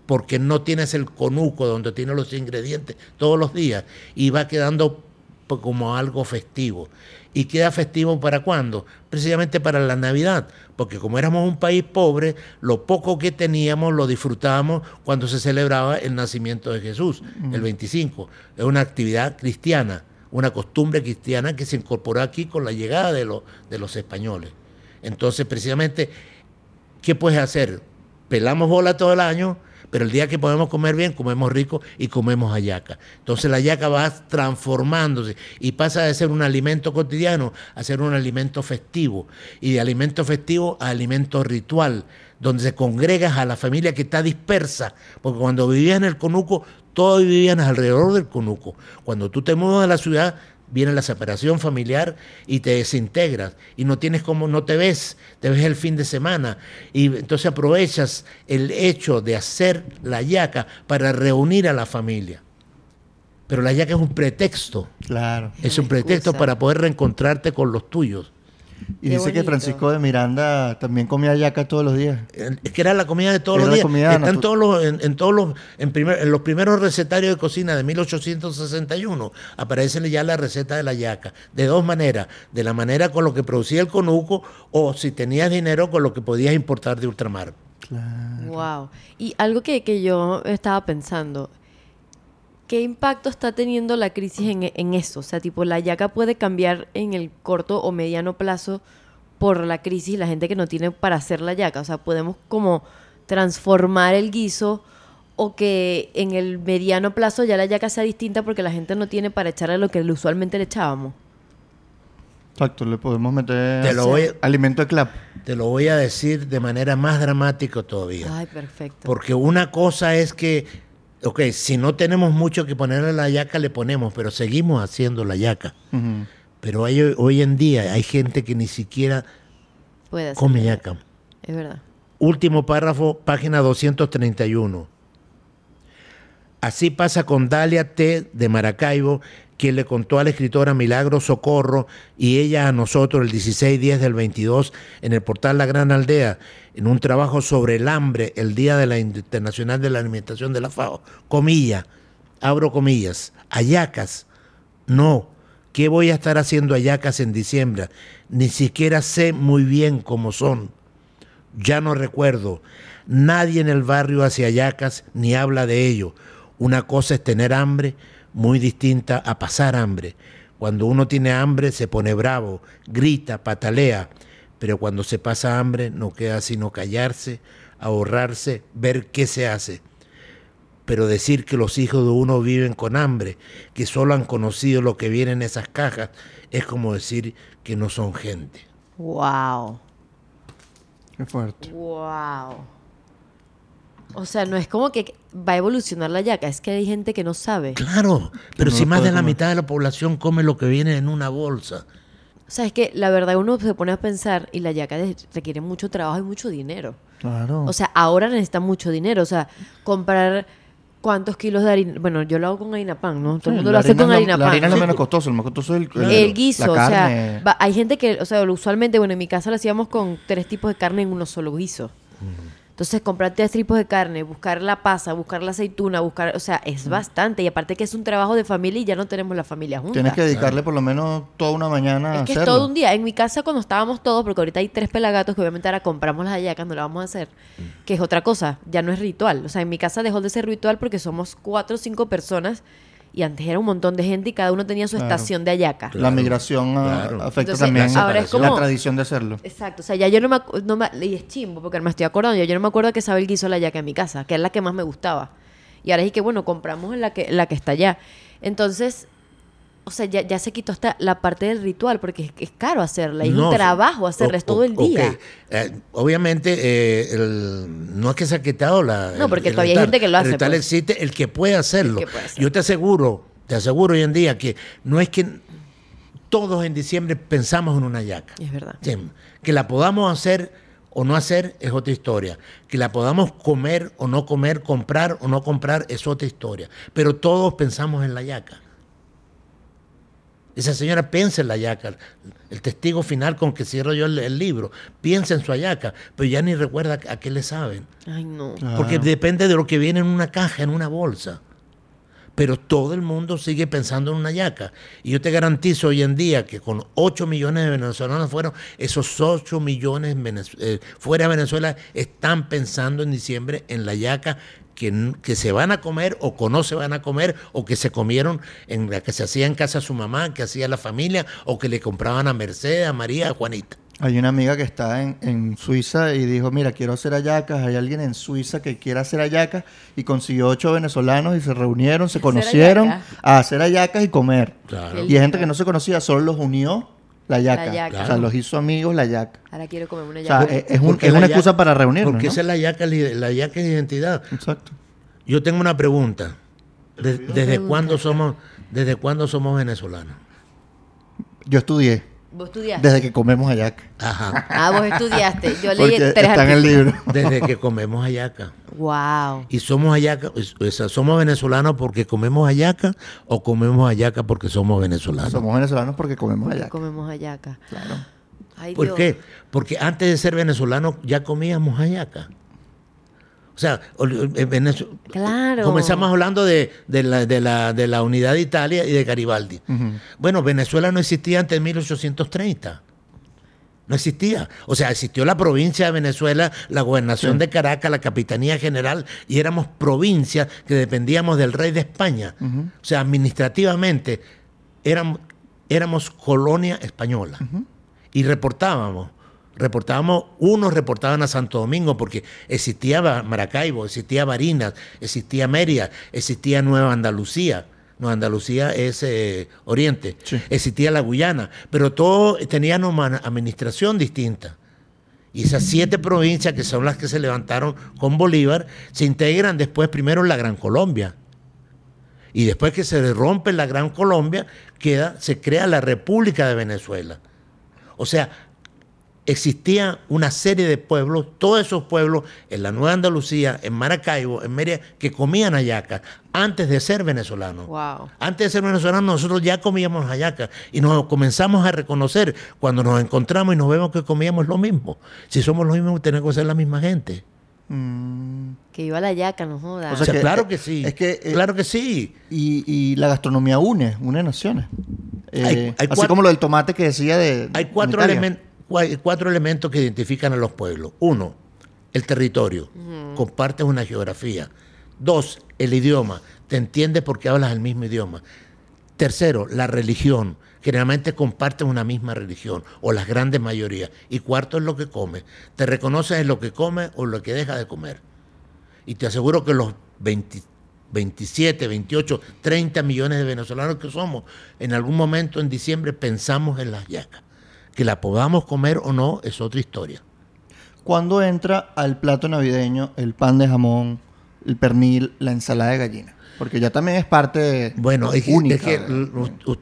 porque no tienes el conuco donde tiene los ingredientes todos los días y va quedando como algo festivo. ¿Y queda festivo para cuándo? Precisamente para la Navidad, porque como éramos un país pobre, lo poco que teníamos lo disfrutábamos cuando se celebraba el nacimiento de Jesús, el 25. Es una actividad cristiana, una costumbre cristiana que se incorporó aquí con la llegada de los españoles. Entonces, precisamente, ¿qué puedes hacer? Pelamos bola todo el año, pero el día que podemos comer bien, comemos rico y comemos hallaca. Entonces la hallaca va transformándose y pasa de ser un alimento cotidiano a ser un alimento festivo. Y de alimento festivo a alimento ritual, donde se congregas a la familia que está dispersa. Porque cuando vivías en el conuco, todos vivían alrededor del conuco. Cuando tú te mudas a la ciudad, viene la separación familiar y te desintegras y no tienes como, no te ves, te ves el fin de semana y entonces aprovechas el hecho de hacer la yaca para reunir a la familia. Pero la yaca es un pretexto, claro. es un pretexto para poder reencontrarte con los tuyos. Y Qué dice que. Francisco de Miranda también comía yaca todos los días. Es que era la comida de todos Era los días. Están todos los, en, en todos los, en, primer- en los primeros recetarios de cocina de 1861 aparece ya la receta de la yaca. De dos maneras. De la manera con lo que producía el conuco o si tenías dinero con lo que podías importar de ultramar. Claro. Wow. Y algo que, que yo estaba pensando, ¿qué impacto está teniendo la crisis en, en eso? O sea, tipo, la yaca puede cambiar en el corto o mediano plazo por la crisis y la gente que no tiene para hacer la yaca. O sea, podemos como transformar el guiso o que en el mediano plazo ya la yaca sea distinta porque la gente no tiene para echarle lo que usualmente le echábamos. Exacto, le podemos meter Te lo voy- alimento de clap. Te lo voy a decir de manera más dramática todavía. Ay, perfecto. Porque una cosa es que, ok, si no tenemos mucho que ponerle a la yaca, le ponemos, pero seguimos haciendo la yaca. Pero hay- hoy en día hay gente que ni siquiera Puede ser. come yaca. Es verdad. Último párrafo, página 231. Así pasa con Dalia T. de Maracaibo, quien le contó a la escritora Milagro Socorro y ella a nosotros el 16-10 del 22 en el portal La Gran Aldea, en un trabajo sobre el hambre, el Día de la Internacional de la Alimentación de la FAO. Comilla, abro comillas, ayacas. No, ¿qué voy a estar haciendo ayacas en diciembre? Ni siquiera sé muy bien cómo son. Ya no recuerdo. Nadie en el barrio hace hallacas ni habla de ello. Una cosa es tener hambre, muy distinta a pasar hambre. Cuando uno tiene hambre se pone bravo, grita, patalea, pero cuando se pasa hambre no queda sino callarse, ahorrarse, ver qué se hace. Pero decir que los hijos de uno viven con hambre, que solo han conocido lo que viene en esas cajas, es como decir que no son gente. Wow. Qué fuerte. Wow. O sea, no es como que va a evolucionar la yaca, es que hay gente que no sabe. Claro, pero no si lo más de la comer. mitad de la población come lo que viene en una bolsa. O sea, es que la verdad uno se pone a pensar y la yaca requiere mucho trabajo y mucho dinero. Claro. O sea, ahora necesita mucho dinero. O sea, comprar cuántos kilos de harina. Bueno, yo lo hago con harina pan, ¿no? Todo Sí, el mundo la lo hace con lo- harina La pan. harina es lo menos costoso, el más costoso es el, el guiso, la o sea, va- hay gente que, o sea, usualmente, bueno, en mi casa lo hacíamos con tres tipos de carne en uno solo guiso. Entonces, comprar tres tipos de carne, buscar la pasa, buscar la aceituna, buscar, o sea, es bastante. Y aparte que es un trabajo de familia y ya no tenemos la familia junta. Tienes que dedicarle por lo menos toda una mañana a Es que es hacerlo. todo un día. En mi casa, cuando estábamos todos, porque ahorita hay tres pelagatos que obviamente ahora compramos las hallacas, no la vamos a hacer, que es otra cosa, ya no es ritual. O sea, en mi casa dejó de ser ritual porque somos cuatro o cinco personas y antes era un montón de gente y cada uno tenía su Claro. estación de hallaca. La migración claro. afecta Entonces, también ahora es la como- tradición de hacerlo. Exacto, o sea, ya yo no me, no me- y es chimbo porque me estoy acordando, yo, yo no me acuerdo que sabe el guiso de la yaca en mi casa, que es la que más me gustaba. Y ahora es que bueno, compramos la que la que está allá. Entonces, o sea, ya, ya se quitó hasta la parte del ritual porque es, es caro hacerla, y es un trabajo hacerla, o- es todo el día. Eh, obviamente, eh, el- no es que se ha quitado la. No, porque el todavía hay gente que lo hace, El pues. existe, el que puede hacerlo. El que puede hacerlo. Yo te aseguro, te aseguro hoy en día que no es que todos en diciembre pensamos en una yaca. Es verdad. Sí, Que la podamos hacer o no hacer es otra historia. Que la podamos comer o no comer, comprar o no comprar es otra historia. Pero todos pensamos en la yaca. Esa señora piensa en la yaca. El testigo final con que cierro yo el, el libro. Piensa en su ayaca, pero ya ni recuerda a qué le saben. Ay, no. Claro. Porque depende de lo que viene en una caja, en una bolsa. Pero todo el mundo sigue pensando en una yaca. Y yo te garantizo hoy en día que con 8 millones de venezolanos fueron, esos 8 millones eh, fuera de Venezuela están pensando en diciembre en la yaca que, que se van a comer o que no se van a comer o que se comieron en la que se hacía en casa su mamá, que hacía la familia o que le compraban a Mercedes, a María, a Juanita. Hay una amiga que está en, en Suiza y dijo, mira, quiero hacer hallacas. Hay alguien en Suiza que quiere hacer hallacas y consiguió ocho venezolanos y se reunieron, se conocieron a hacer hallacas y comer. Claro. Y hay gente que no se conocía, solo los unió la yaca. La yaca. O sea, los hizo amigos la yaca. Ahora quiero comer una O sea, yaca. es, es un- es una yaca- excusa para reunirnos, Porque ¿no? esa es la yaca, la yaca es identidad. Exacto. Yo tengo una pregunta. De- ¿Desde cuándo somos, desde cuándo somos venezolanos? Yo estudié ¿Vos estudiaste? desde que comemos hallaca. Ajá. Ah, vos estudiaste. Yo leí Porque tres está en el libro. Desde que comemos hallaca. Wow. Y somos o sea, somos venezolanos porque comemos hallaca o comemos hallaca porque somos venezolanos. Somos venezolanos porque comemos Porque hallaca. comemos hallaca. Claro. Ay, ¿Por Dios. qué? Porque antes de ser venezolanos ya comíamos hallaca. O sea, eh, Venezu- Claro. comenzamos hablando de, de la, de, la, de la unidad de Italia y de Garibaldi. Bueno, Venezuela no existía antes de 1830. No existía. O sea, existió la provincia de Venezuela, la gobernación Sí. de Caracas, la capitanía general, y éramos provincia que dependíamos del rey de España. O sea, administrativamente éramos, éramos colonia española. Y reportábamos. Reportábamos, unos reportaban a Santo Domingo porque existía Maracaibo, existía Barinas, existía Mérida, existía Nueva Andalucía. Nueva Andalucía es eh, Oriente. Sí. Existía la Guyana, pero todos tenían una administración distinta. Y esas siete provincias que son las que se levantaron con Bolívar se integran después primero en la Gran Colombia. Y después que se rompe la Gran Colombia, queda, se crea la República de Venezuela. O sea, existía una serie de pueblos, todos esos pueblos en la Nueva Andalucía, en Maracaibo, en Mérida, que comían hallacas antes de ser venezolanos. Wow. Antes de ser venezolanos, nosotros ya comíamos hallacas y nos comenzamos a reconocer cuando nos encontramos y nos vemos que comíamos lo mismo. Si somos los mismos, tenemos que ser la misma gente. Mm, Que iba a la yaca, no joda. O O sea que- claro eh, que sí. es que, eh, claro que sí. y, y la gastronomía une, une naciones. Eh, Hay- hay así cuatro- como lo del tomate que decía de. Hay cuatro, Italia. Cuatro elementos que identifican a los pueblos. Uno, el territorio. Compartes una geografía. Dos, el idioma. Te entiendes porque hablas el mismo idioma. Tercero, la religión. Generalmente comparten una misma religión, o las grandes mayorías. Y cuarto es lo que comes. Te reconoces en lo que comes o lo que dejas de comer. Y te aseguro que los 20 27, 28, 30 millones de venezolanos que somos, en algún momento en diciembre pensamos en las yacas. Que la podamos comer o no es otra historia. ¿Cuándo entra al plato navideño el pan de jamón, el pernil, la ensalada de gallina? Porque ya también es parte Bueno, es única. es que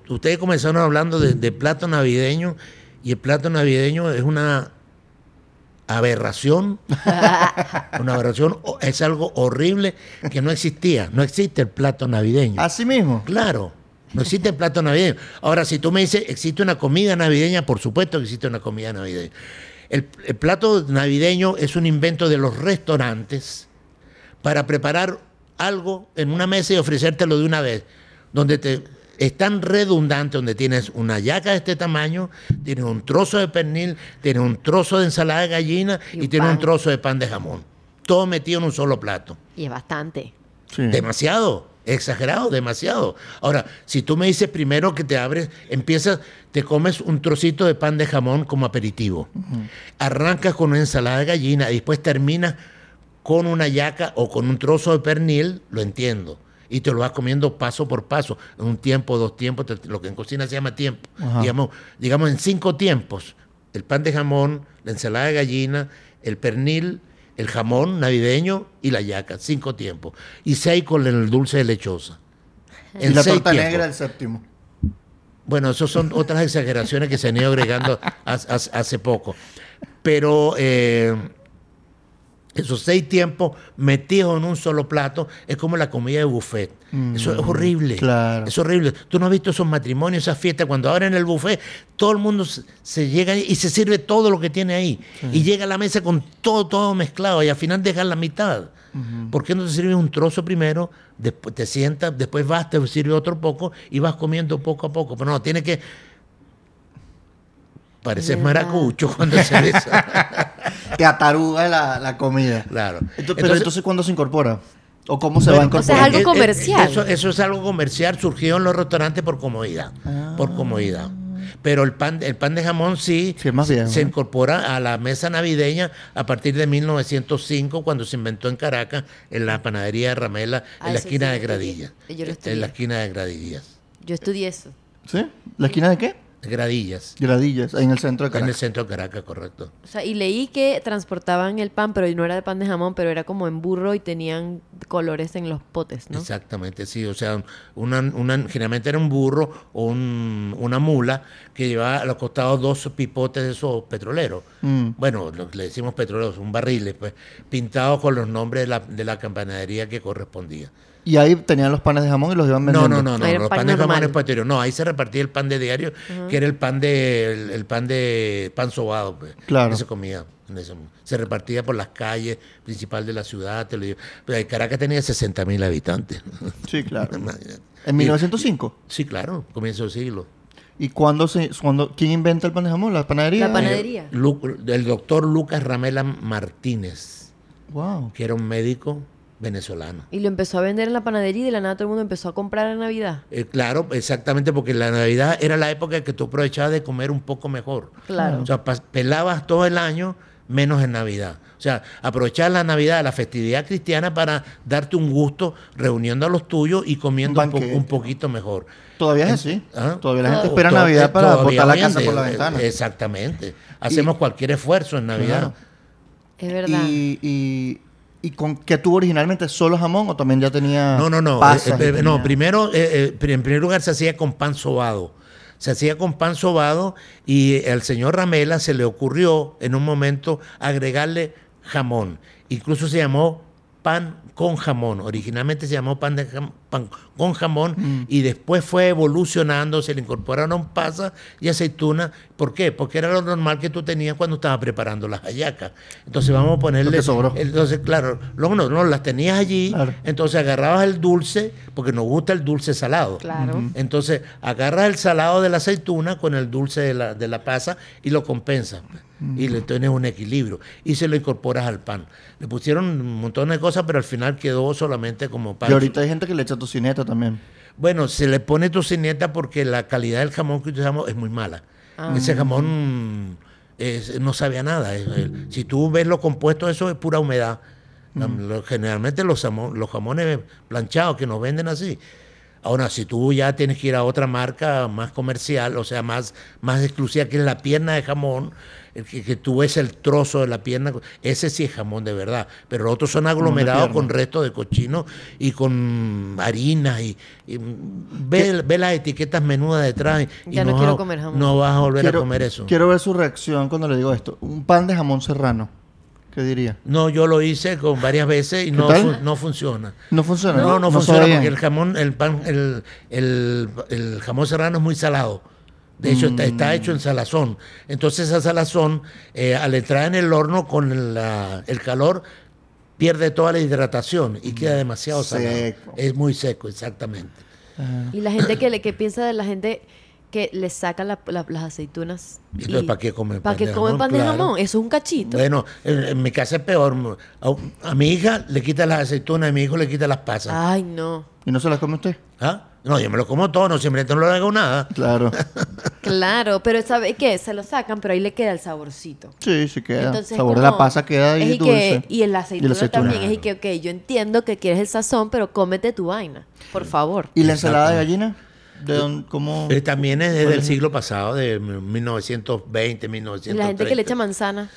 ustedes comenzaron hablando de, de plato navideño y el plato navideño es una aberración, una aberración, es algo horrible que no existía, no existe el plato navideño. Así mismo. Claro, no existe el plato navideño. Ahora, si tú me dices, ¿existe una comida navideña? Por supuesto que existe una comida navideña. El, el plato navideño es un invento de los restaurantes para preparar algo en una mesa y ofrecértelo de una vez, donde te es tan redundante, donde tienes una yaca de este tamaño, tienes un trozo de pernil, tienes un trozo de ensalada de gallina Y y, un tienes un trozo de pan de jamón. Todo metido en un solo plato. Y es bastante. Sí. Demasiado, exagerado, demasiado. Ahora, si tú me dices primero que te abres, empiezas, te comes un trocito de pan de jamón como aperitivo. Arrancas con una ensalada de gallina y después terminas con una yaca o con un trozo de pernil, lo entiendo. Y te lo vas comiendo paso por paso, en un tiempo, dos tiempos, lo que en cocina se llama tiempo. Digamos, digamos en cinco tiempos. El pan de jamón, la ensalada de gallina, el pernil, el jamón navideño y la yaca. Cinco tiempos. Y seis con el dulce de lechosa. Y En la seis torta tiempos. negra el séptimo. Bueno, eso son otras exageraciones que se han ido agregando hace poco. Pero eh, esos seis tiempos metidos en un solo plato es como la comida de buffet. eso es horrible. claro. Es horrible. Tú no has visto esos matrimonios, esas fiestas, cuando abren el buffet, todo el mundo se, se llega y se sirve todo lo que tiene ahí. Y llega a la mesa con todo, todo mezclado y al final dejas la mitad. ¿Por qué no te sirves un trozo primero, después te sientas, después vas, te sirve otro poco y vas comiendo poco a poco? Pero no, tiene que... Pareces maracucho cuando se esa. Que ataruga la, la comida. claro. Entonces, pero entonces, ¿cuándo se incorpora? ¿O cómo se Bueno, va a o sea, incorporar? es algo Eh, eh, comercial. Eso, eso es algo comercial, surgió en los restaurantes por comodidad. Por comodidad. Pero el pan, el pan de jamón sí, Sí, más viejo, se ¿no? incorpora a la mesa navideña a partir de 1905, cuando se inventó en Caracas, en la panadería de Ramela, Ah, en la eso esquina sí de. Gradillas. Yo lo en estudié. la esquina de Gradillas. Yo estudié eso. ¿Sí? ¿La esquina de qué? Gradillas. Gradillas, en el centro de En el Caracas. centro de Caracas, correcto. O sea, y leí que transportaban el pan, pero no era de pan de jamón, pero era como en burro y tenían colores en los potes, ¿no? Exactamente, sí. O sea, una, una- generalmente era un burro o un- una mula que llevaba a los costados dos pipotes de esos petroleros. Mm. Bueno, le decimos petroleros, un barriles, pues, pintados con los nombres de la, de la campanadería que correspondía. Y ahí tenían los panes de jamón y los iban No, vendiendo. no, no, no, Era los pan panes de jamón es posterior. No, ahí se repartía el pan de diario, que era el pan de el, el pan de pan sobado, pues. Claro. Que se comía. en ese momento. se repartía por las calles principal de la ciudad, te lo digo. Pero Caracas tenía 60 mil habitantes. Sí, claro. En 1905. Sí, claro, comienzo del siglo. ¿Y cuándo se, cuándo, quién inventa el pan de jamón? ¿La panadería? La panadería. Lu- el doctor Lucas Ramela Martínez, Wow. que era un médico venezolano. Y lo empezó a vender en la panadería y de la nada todo el mundo empezó a comprar en Navidad. Eh, claro, exactamente, porque la Navidad era la época en que tú aprovechabas de comer un poco mejor. Claro. O sea, pelabas todo el año menos en Navidad. O sea, aprovechar la Navidad, la festividad cristiana para darte un gusto reuniendo a los tuyos y comiendo Un un, po- banquete. un poquito mejor. Todavía es así. ¿Ah? Todavía la gente To- espera to- Navidad para botar la casa por la ventana. Exactamente. Hacemos cualquier esfuerzo en Navidad. Claro. Es verdad. Y, y, y con que tuvo originalmente solo jamón o también ya tenía No, no, no. pasas eh, eh, tenía- no, primero, eh, en primer lugar se hacía con pan sobado. Se hacía con pan sobado y al señor Ramela se le ocurrió en un momento agregarle jamón. Incluso se llamó pan con jamón. Originalmente se llamó pan, de jam- pan con jamón Mm. y después fue evolucionando, se le incorporaron pasas y aceituna. ¿Por qué? Porque era lo normal que tú tenías cuando estabas preparando las hallacas. Entonces vamos a ponerle... que sobró. Entonces, claro, luego no, no, las tenías allí, Claro. entonces agarrabas el dulce, porque nos gusta el dulce salado. Claro. Entonces agarras el salado de la aceituna con el dulce de la, de la pasa y lo compensas. Y le tienes un equilibrio. Y se lo incorporas al pan. Le pusieron un montón de cosas, pero al final quedó solamente como pan. Y ahorita hay gente que le echa tocineta también. Bueno, se le pone tocineta porque la calidad del jamón que utilizamos es muy mala. Ah. Ese jamón es- no sabe a nada. Es- es- si tú ves lo compuesto, eso es pura humedad. Generalmente los, los jamones planchados que nos venden así. Ahora, si tú ya tienes que ir a otra marca más comercial, o sea, más, más exclusiva, que es la pierna de jamón, el que, que tú ves el trozo de la pierna, ese sí es jamón de verdad. Pero los otros son aglomerados con restos de cochino y con harinas. Y, y ve, ve las etiquetas menudas detrás. Y, Ya no vas quiero a- comer jamón. No vas a volver quiero, a comer eso. Quiero ver su reacción cuando le digo esto. Un pan de jamón serrano. ¿Qué diría? No, yo lo hice con varias veces y ¿Qué no, fu- no funciona. No funciona. No, no, funciona bien. porque el jamón, el pan, el, el- el jamón serrano es muy salado. De hecho, está, Mm. está hecho en salazón. Entonces, esa salazón, eh, al entrar en el horno con la- el calor, pierde toda la hidratación y queda demasiado salado. Mm. Seco. Es muy seco, exactamente. Y la gente que, le, que piensa de la gente que le saca la- la- las aceitunas. ¿Y entonces para qué comen ¿Para pan qué de comen jamón? pan de Claro. jamón? Eso es un cachito. Bueno, en, en mi casa es peor. A, a mi hija le quita las aceitunas, a mi hijo le quita las pasas. Ay, no. ¿Y no se las come usted? ¿Ah? No, yo me lo como todo, no simplemente no le hago nada. Claro. Claro, pero ¿sabe qué? Se lo sacan, pero ahí le queda el saborcito. Sí, sí queda. Entonces, el sabor de la pasa queda ahí es y dulce. que- y el aceituna, aceituna. también. Es y que, ok, yo entiendo que quieres el sazón, pero cómete tu vaina. Por favor. ¿Y la ensalada de gallina? ¿De dónde, cómo? Eh, También es desde ¿Cuál el es? siglo pasado, de 1920, Y 1930. la gente que le echa manzana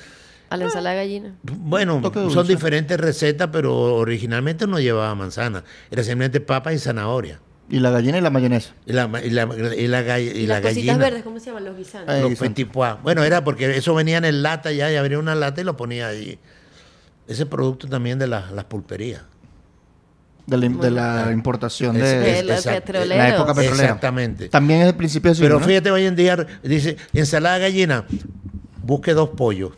a la ensalada de gallina. Bueno, son diferentes recetas, pero originalmente no llevaba manzana. Era simplemente papas y zanahoria. Y la gallina y la mayonesa. Y la, y la, y la, y Y, la las cositas gallina. verdes, ¿cómo se llaman? Los guisantes. Ay, Los guisante. petit pois. Bueno, era porque eso venía en lata ya, y abría una lata y lo ponía ahí. Ese producto también de las, las pulperías. De la, de la importación Es- de, De es- los petroleros. la época petrolera. Exactamente. También es el principio del siglo, Pero ¿no? fíjate, hoy en día dice, ensalada de gallina, busque dos pollos.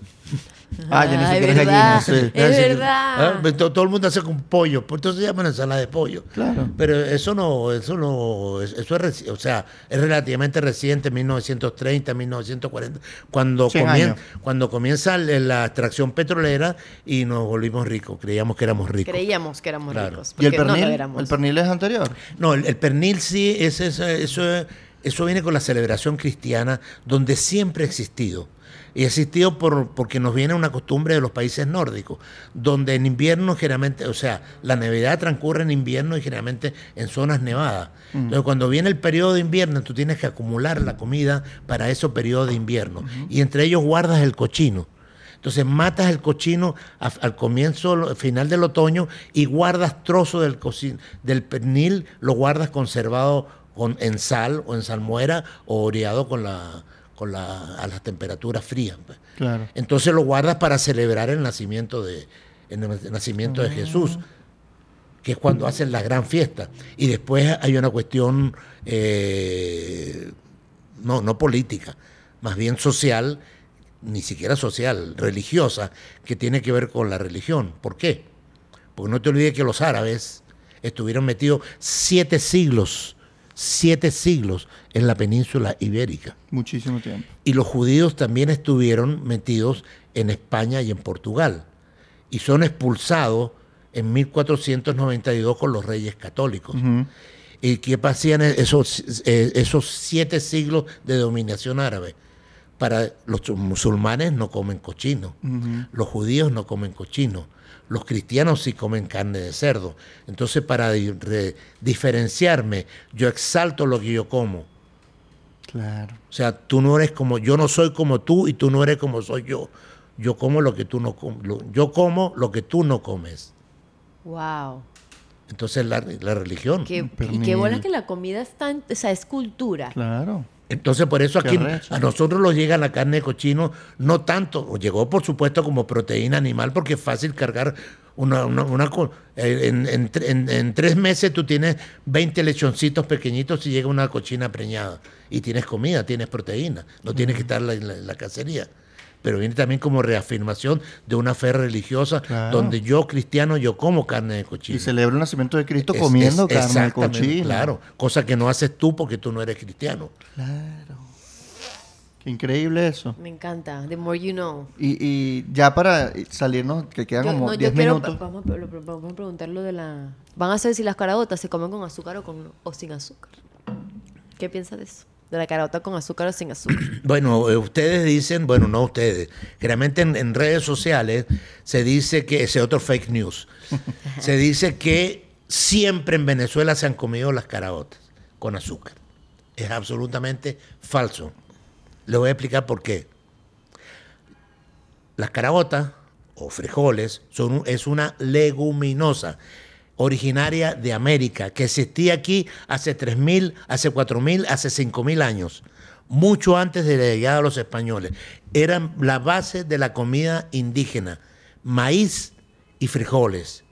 Ah, ya ni siquiera es gallina. sí. Es verdad. Ah, to- Todo el mundo hace con pollo, pues entonces se llama ensalada de pollo. Claro. Pero eso no, eso no, es- eso es, reci- o sea, es relativamente reciente, 1930, 1940, cuando, 100 comien- años. cuando comienza la extracción petrolera y nos volvimos ricos, creíamos que éramos ricos. Creíamos que éramos Claro. ricos. ¿Y el no pernil? lo éramos. el pernil es anterior. No, el, el pernil sí, es, es- eso, eso viene con la celebración cristiana, donde siempre ha existido. Y ha existido por, porque nos viene una costumbre de los países nórdicos, donde en invierno generalmente, o sea, la Navidad transcurre en invierno y generalmente en zonas nevadas. Entonces, cuando viene el periodo de invierno, tú tienes que acumular la comida para ese periodo de invierno. Y entre ellos guardas el cochino. Entonces matas el cochino al comienzo, al final del otoño y guardas trozos del, del pernil, lo guardas conservado con, en sal o en salmuera o oreado con la, con la, a las temperaturas frías. pues. Claro. Entonces lo guardas para celebrar el nacimiento de, el nacimiento de Jesús, que es cuando hacen la gran fiesta. Y después hay una cuestión, eh, no, no política, más bien social, ni siquiera social, religiosa, que tiene que ver con la religión. ¿Por qué? Porque no te olvides que los árabes estuvieron metidos siete siglos siete siglos en la península ibérica. Muchísimo tiempo. Y los judíos también estuvieron metidos en España y en Portugal. Y son expulsados en 1492 con los reyes católicos. ¿Y qué pasían esos, eh, esos siete siglos de dominación árabe? Para los musulmanes no comen cochino, los judíos no comen cochino, los cristianos sí comen carne de cerdo. Entonces, para diferenciarme, yo exalto lo que yo como. Claro. O sea, tú no eres como, yo no soy como tú y tú no eres como soy yo. Yo como lo que tú no comes. Yo como lo que tú no comes. Wow. Entonces la, la religión. Qué, y qué buena que la comida está, en, o sea, es cultura. Claro. Entonces, por eso aquí a nosotros nos llega la carne de cochino, no tanto, o llegó por supuesto como proteína animal, porque es fácil cargar una. una, eh, en, en, tres meses tú tienes 20 lechoncitos pequeñitos y llega una cochina preñada. Y tienes comida, tienes proteína, no tienes que estar en la cacería pero viene también como reafirmación de una fe religiosa donde yo cristiano yo como carne de cochino. Y celebro el nacimiento de Cristo comiendo carne de cochino. Claro, cosa que no haces tú porque tú no eres cristiano. Claro. Qué increíble eso. Me encanta. The more you know. Y, ya para salirnos, que quedan como 10 minutos. Vamos, a preguntar lo de la... Van a saber si las carabotas se comen con azúcar o, con, o sin azúcar. ¿Qué piensas de eso? De la carota con azúcar o sin azúcar. Bueno, eh, ustedes dicen, bueno, no ustedes, generalmente en, redes sociales se dice que, ese otro fake news, se dice que siempre en Venezuela se han comido las caraotas con azúcar. Es absolutamente falso. Le voy a explicar por qué. Las caraotas o frijoles son, es una leguminosa originaria de América, que existía aquí hace 3.000, hace 4.000, hace 5.000 años, mucho antes de la llegada de los españoles. Eran la base de la comida indígena, maíz y frijoles.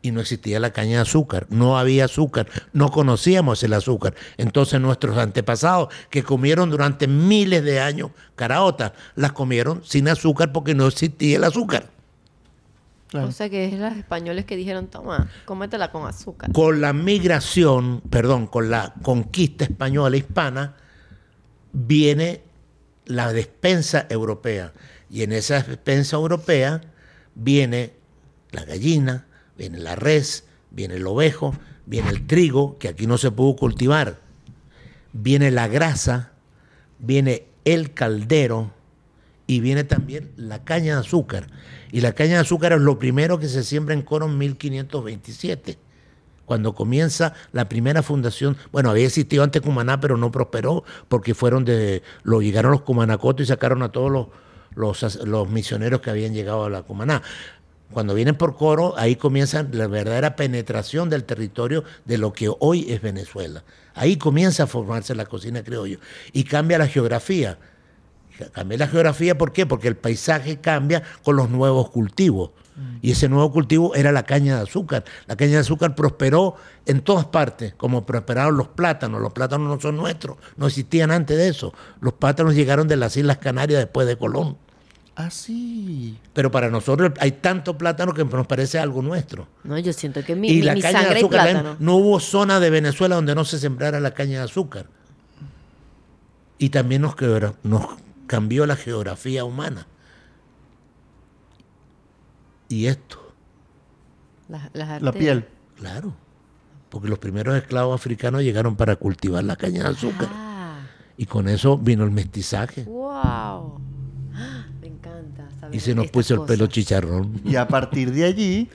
Y no existía la caña de azúcar, no había azúcar, no conocíamos el azúcar. Entonces nuestros antepasados que comieron durante miles de años caraotas, las comieron sin azúcar porque no existía el azúcar. O sea que es los españoles que dijeron, toma, cómetela con azúcar. Con la migración, perdón, con la conquista española hispana, viene la despensa europea. Y en esa despensa europea viene la gallina, viene la res, viene el ovejo, viene el trigo, que aquí no se pudo cultivar, viene la grasa, viene el caldero y viene también la caña de azúcar. Y la caña de azúcar es lo primero que se siembra en Coro en 1527, cuando comienza la primera fundación. Bueno, había existido antes Cumaná, pero no prosperó porque fueron de. Lo llegaron los cumanacotos y sacaron a todos los, los, misioneros que habían llegado a la Cumaná. Cuando vienen por Coro, ahí comienza la verdadera penetración del territorio de lo que hoy es Venezuela. Ahí comienza a formarse la cocina criollo y cambia la geografía Cambia la geografía, ¿por qué? Porque el paisaje cambia con los nuevos cultivos. Y ese nuevo cultivo era la caña de azúcar. La caña de azúcar prosperó en todas partes, como prosperaron los plátanos. Los plátanos no son nuestros, no existían antes de eso. Los plátanos llegaron de las Islas Canarias después de Colón. Ah, sí. Pero para nosotros hay tanto plátano que nos parece algo nuestro. No, yo siento que mi, y la caña de azúcar, no hubo zona de Venezuela donde no se sembrara la caña de azúcar. Y también nos, nos cambió la geografía humana. Y esto. la piel. Claro. Porque los primeros esclavos africanos llegaron para cultivar la caña de azúcar. Ah. Y con eso vino el mestizaje. ¡Wow! Me encanta. Y se nos puso el pelo chicharrón. Y a partir de allí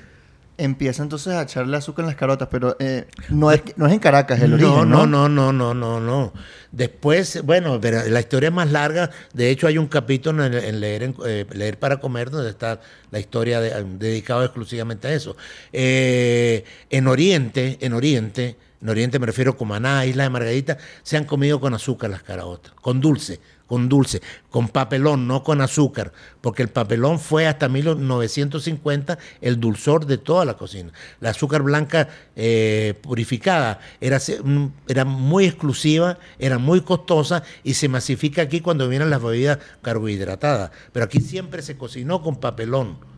empieza entonces a echarle azúcar en las carotas, pero eh, no, es, no es en Caracas el origen, ¿no? No, no, no, no, no, Después, bueno, la historia es más larga. De hecho, hay un capítulo en, leer, eh, leer para comer donde está la historia dedicada exclusivamente a eso. Eh, en Oriente, en Oriente, en Oriente me refiero a Cumaná, Isla de Margarita, se han comido con azúcar las caraotas, con dulce con dulce, con papelón, no con azúcar, porque el papelón fue hasta 1950 el dulzor de toda la cocina. La azúcar blanca eh, purificada era, mm, era muy exclusiva, era muy costosa y se masifica aquí cuando vienen las bebidas carbohidratadas. Pero aquí siempre se cocinó con papelón.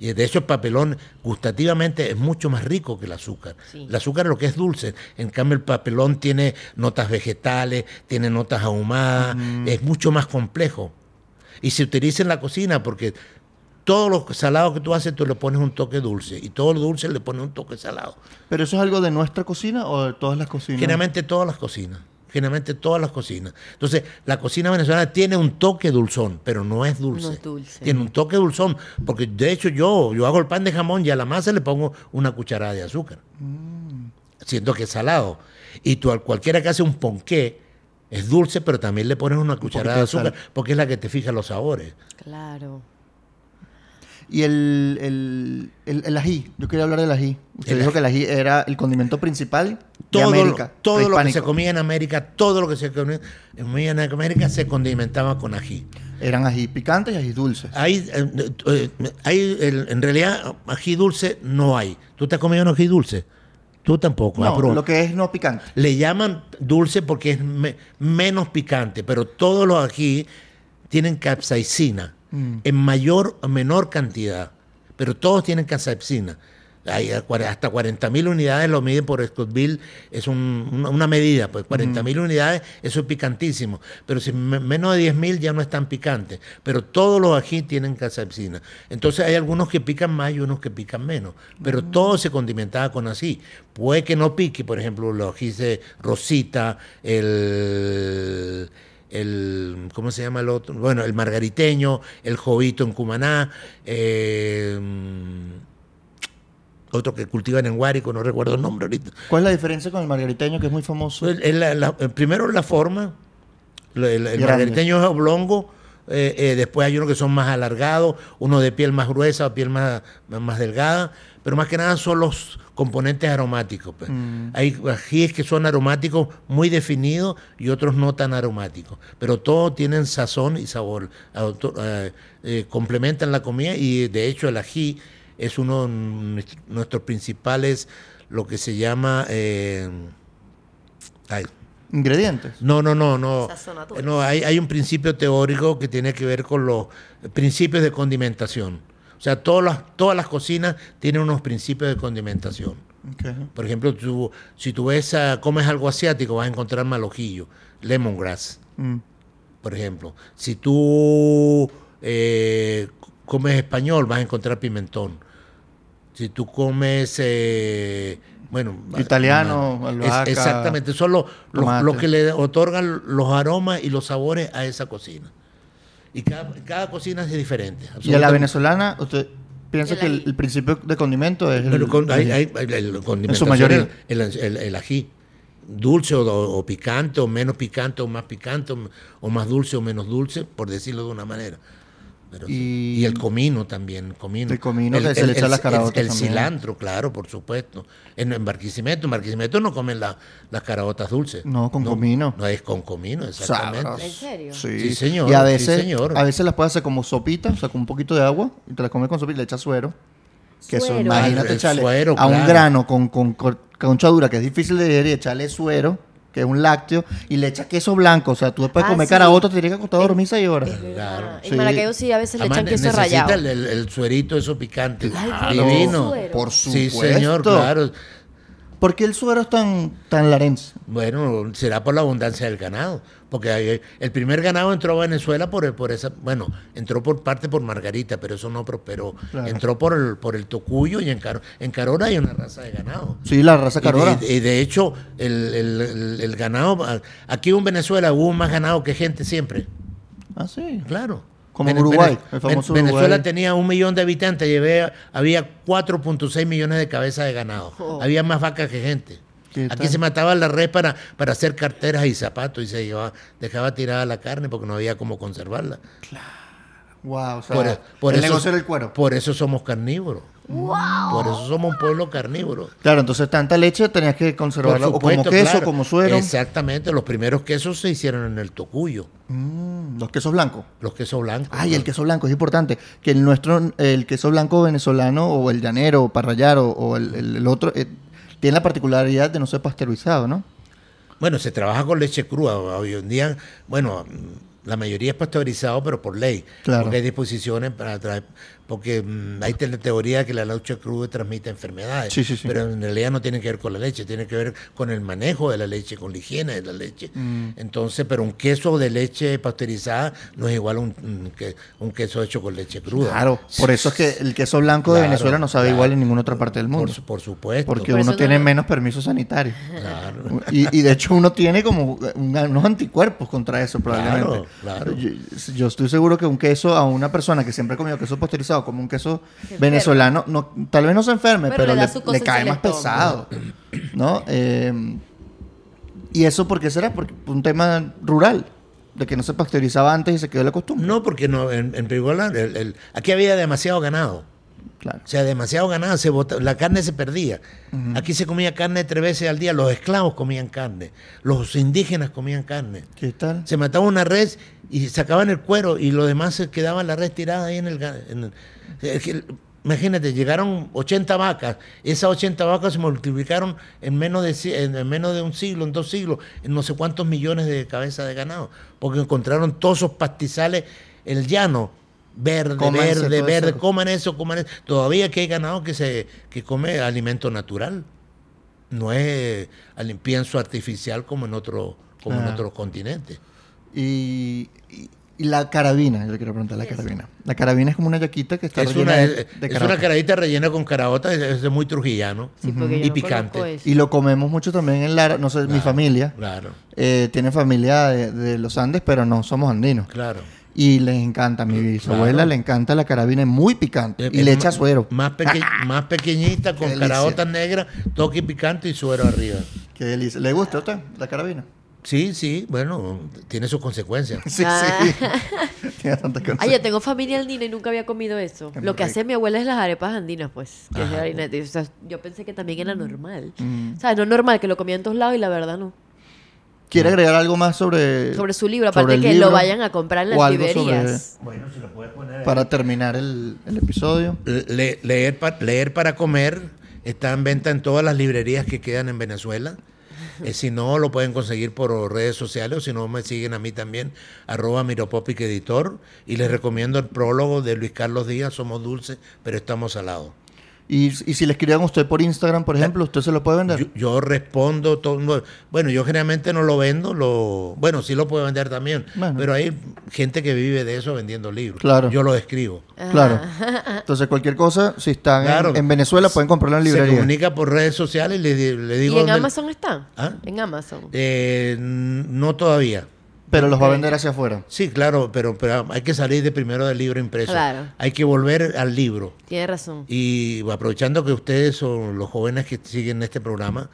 Y de hecho el papelón gustativamente es mucho más rico que el azúcar. Sí. El azúcar es lo que es dulce. En cambio el papelón tiene notas vegetales, tiene notas ahumadas, es mucho más complejo. Y se utiliza en la cocina porque todo lo salado que tú haces tú le pones un toque dulce y todo lo dulce le pones un toque salado. ¿Pero eso es algo de nuestra cocina o de todas las cocinas? Generalmente todas las cocinas. Generalmente todas las cocinas. Entonces, la cocina venezolana tiene un toque dulzón, pero no es dulce. No es dulce. Tiene un toque dulzón. Porque de hecho yo, yo hago el pan de jamón y a la masa le pongo una cucharada de azúcar. Siento que es salado. Y tú, al- cualquiera que hace un ponqué es dulce, pero también le pones una cucharada de azúcar porque es la que te fija los sabores. Claro. Y el, el, el, el ají, yo quería hablar del ají. Usted dijo ají. que el ají era el condimento principal Todo, de América. todo lo que se comía en América, todo lo que se comía en América se condimentaba con ají. Eran ají picantes y ají dulces. Hay, eh, eh, hay en realidad, ají dulce no hay. ¿Tú te has comido un ají dulce? Tú tampoco. no, lo que es no picante. Le llaman dulce porque es me- menos picante, pero todos los ají tienen capsaicina Mm. en mayor o menor cantidad, pero todos tienen capsaicina. Hay hasta 40 mil unidades lo miden por Scottville, es un- una, una medida, pues 40 mil unidades, eso es picantísimo, pero si me- menos de 10 mil ya no es tan picante, pero todos los ají tienen capsaicina. Entonces hay algunos que pican más y unos que pican menos, pero todo se condimentaba con así. Puede que no pique, por ejemplo, los ají de rosita, el el ¿cómo se llama el otro? Bueno, el margariteño, el jovito en Cumaná, eh, otro que cultivan en Guárico, no recuerdo el nombre ahorita. ¿Cuál es la diferencia con el margariteño, que es muy famoso? El- el- la- primero la forma, el, margariteño es oblongo, eh, eh, después hay unos que son más alargados, uno de piel más gruesa, piel más, más delgada, pero más que nada son los componentes aromáticos. pues. Mm. Hay ajíes que son aromáticos muy definidos y otros no tan aromáticos, pero todos tienen sazón y sabor, auto- eh, eh, complementan la comida y de hecho el ají es uno de nuestr- nuestros principales, lo que se llama... eh, ay, Ingredientes. no, no, no, no. No, hay, hay un principio teórico que tiene que ver con los principios de condimentación. O sea, todas las, todas las cocinas tienen unos principios de condimentación. Por ejemplo, tú, si tú ves, ah, comes algo asiático, vas a encontrar malojillo, lemongrass, Mm. por ejemplo. Si tú eh, comes español, vas a encontrar pimentón. Si tú comes, eh, bueno, Italiano, albahaca, exactamente, son los, los que le otorgan los aromas y los sabores a esa cocina. Y cada, cada cocina es diferente. Y a la venezolana, ¿usted piensa El que el, principio de condimento es el, Pero con- hay- el- hay- En su mayoría. El, el- el- el ají. Dulce o, o picante, o menos picante, o más picante, o, o más dulce o menos dulce, por decirlo de una manera. Pero sí. Y- el comino también, comino. El comino se- se le echa las caraotas El, también. cilantro, claro, por supuesto. En, en Barquisimeto, en Barquisimeto no comen la- las caraotas dulces. No, con comino. No es con comino, exactamente. ¿En serio? Sí. Sí, señor, Y a sí, veces, señor. a veces las puedes hacer como sopita, o sea, con un poquito de agua, y te las comes con sopita y le echas suero. Que eso, imagínate El echarle suero, a un claro. grano con, con, con conchadura que es difícil de digerir, echarle suero, que es un lácteo, y le echas queso blanco. O sea, tú después de Ah, comer sí. carabotas te tienes que acostar a dormir seis horas. Verdad. Claro. En Sí. Maracaibo sí a veces le echan queso rallado. El, el- el suerito, eso picante. Ay, Divino. Por Sí, supuesto. señor, claro. ¿Por qué el suero es tan, tan larense? Bueno, será por la abundancia del ganado. Porque el primer ganado entró a Venezuela por, por esa. Bueno, entró por parte por Margarita, pero eso no prosperó. Claro. Entró por el, por el Tocuyo y en, Caro- en Carora hay una raza de ganado. Sí, la raza Y carora. de, y de hecho, el, el- el- el ganado. Aquí en Venezuela hubo más ganado que gente siempre. Ah, sí. Claro. Como Uruguay, el famoso Venezuela Uruguay. tenía un millón de habitantes y había, había 4.6 millones de cabezas de ganado. Oh. Había más vacas que gente. ¿Qué Aquí tal? se mataba la red para, para hacer carteras y zapatos y se llevaba, dejaba tirada la carne porque no había cómo conservarla. Wow, o sea, Por, por el eso, negocio era el cuero. Por eso somos carnívoros. Por eso somos un pueblo carnívoro. Claro, entonces tanta leche tenías que conservarla Por o como supuesto, queso, claro. como suero. Exactamente. Los primeros quesos se hicieron en el Tocuyo. Mm, los quesos blancos. Los quesos blancos. Ay, el queso blanco es importante. Que el nuestro, el queso blanco venezolano o el llanero o parrallar o, o el, el- el otro, eh, tiene la particularidad de no ser pasteurizado, ¿no? Bueno, se trabaja con leche cruda. Hoy en día, bueno, la mayoría es pasteurizado, pero por ley. Claro. Porque hay disposiciones para traer. Porque mm, hay teoría que la leche cruda transmite enfermedades, Sí, sí, sí. pero en realidad no tiene que ver con la leche, tiene que ver con el manejo de la leche, con la higiene de la leche. Mm. Entonces, pero un queso de leche pasteurizada no es igual a un, un que- un queso hecho con leche cruda. Claro, por eso es que el queso blanco de Venezuela no sabe claro. igual en ninguna otra parte del mundo. Por, su- por supuesto. Porque Por uno tiene no- menos permisos sanitarios. Claro. Y, y de hecho uno tiene como un- unos anticuerpos contra eso probablemente. Claro, claro. Yo, yo estoy seguro que un queso a una persona que siempre ha comido queso pasteurizado como un queso Se venezolano, no, tal vez no se enferme, Pero pero, le cae más pesado. ¿No? Eh, ¿Y eso por qué será? Porque un tema rural, de que no se pasteurizaba antes y se quedó la costumbre. No, porque no, en, en el- el- aquí había demasiado ganado. Claro. O sea, demasiado ganado, se la carne se perdía. Aquí se comía carne tres veces al día, los esclavos comían carne, los indígenas comían carne. ¿Qué tal? Se mataba una res y sacaban el cuero y lo demás se quedaba la res tirada ahí en el... en el- imagínate, llegaron 80 vacas, esas 80 vacas se multiplicaron en menos, de, en menos de un siglo, en dos siglos, en no sé cuántos millones de cabezas de ganado, porque encontraron todos esos pastizales, el llano, verde, verde, verde, eso. coman eso, coman eso. Todavía que hay ganado que, se, que come alimento natural, no es al- pienso artificial como en, otro, como en otros continentes. Y, y- y la carabina, yo le quiero preguntar la carabina. La carabina es como una yaquita que está Es rellena una, de, es, de es una caradita rellena con caraota, es, es muy trujillano Sí, y no picante. Y lo comemos mucho también en Lara, no sé, mi familia Claro, eh, tiene familia de, de los Andes, pero no somos andinos. claro. Y les encanta, a mi bisabuela Claro. le encanta la carabina, es muy picante. Y le echa suero. Más, peque- más pequeñita, con caraotas negras, toque picante y suero arriba. Qué delicia. ¿Le gusta a usted la carabina? Sí, sí, bueno, tiene sus consecuencias. Sí, Ah. sí. Tiene tantas cosas. Ay, yo tengo familia andina y nunca había comido eso. Lo que rico. hace mi abuela es las arepas andinas, pues, que es de Ajá. harina. de- o sea, yo pensé que también era normal. Mm. O sea, no es normal que lo comía en todos lados y la verdad no. ¿Quiere agregar algo más sobre, Sobre su libro, sobre aparte el que libro? lo vayan a comprar en las sobre- librerías. Bueno, si lo puedes poner para terminar el, el episodio? Le- leer, pa- leer para comer está en venta en todas las librerías que quedan en Venezuela. Eh, si no, lo pueden conseguir por redes sociales o si no, me siguen a mí también, arroba Miropopic Editor. Y les recomiendo el prólogo de Luis Carlos Díaz, Somos dulces, pero estamos salados. Y, y si le escriban a usted por Instagram, por ejemplo, ¿usted se lo puede vender? Yo, yo respondo todo. no, Bueno, yo generalmente no lo vendo, lo bueno, sí lo puedo vender también, Bueno. pero hay gente que vive de eso vendiendo libros. Claro. Yo lo escribo. Claro. Entonces, cualquier cosa, si están en- Claro. en, Venezuela, pueden comprarlo en Se librería. comunica por redes sociales y le, di- le digo... ¿Y en dónde- Amazon está? ¿Ah? En Amazon. Eh, no todavía. Pero los va a vender hacia afuera. Sí, claro, pero, pero hay que salir de primero del libro impreso. Claro. Hay que volver al libro. Tiene razón. Y aprovechando que ustedes son los jóvenes que siguen este programa,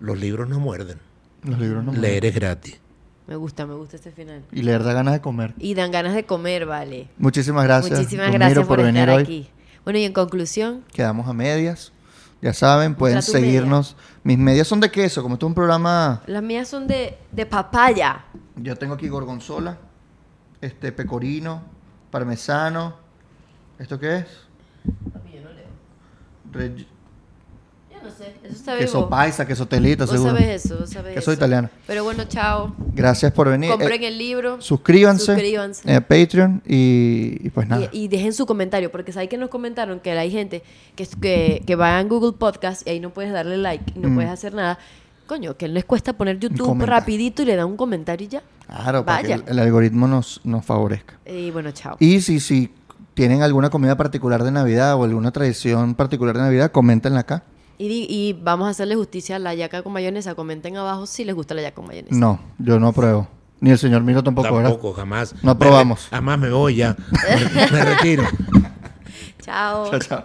los libros no muerden. Los libros no. Leer es gratis. Me gusta, me gusta este final. Y leer da ganas de comer. Y dan ganas de comer, vale. Muchísimas gracias. Muchísimas gracias por, venir estar hoy. aquí. Bueno, y en conclusión, Quedamos a medias. Ya saben, pueden seguirnos. Mis medias son de queso, como esto es un programa. las mías son de, de papaya. Yo tengo aquí gorgonzola, este pecorino, parmesano. ¿Esto qué es? Reg- Yo no sé, eso está queso paisa, queso telita, Vos seguro. sabés eso, vos sabés Queso eso. italiano. Pero bueno, chao. Gracias por venir. Compren Eh, el libro. suscríbanse, Suscríbanse. a Patreon y, y pues nada. Y, y dejen su comentario, porque sabes que nos comentaron que hay gente que, que, que va en Google Podcast y ahí no puedes darle like y no Mm. puedes hacer nada. Coño, que les cuesta poner YouTube comentario. rapidito y le da un comentario y ya. Claro, para que Vaya. el, el algoritmo nos, nos favorezca. Y bueno, chao. Y si, si tienen alguna comida particular de Navidad o alguna tradición particular de Navidad, coméntenla acá. Y, di- y vamos a hacerle justicia a la yaca con mayonesa. Comenten abajo si les gusta la yaca con mayonesa. No, yo no apruebo. Ni el señor Miro tampoco, ¿verdad? Tampoco, jamás. No aprobamos. Me re- jamás me voy ya. me retiro. Chao. Chao, chao.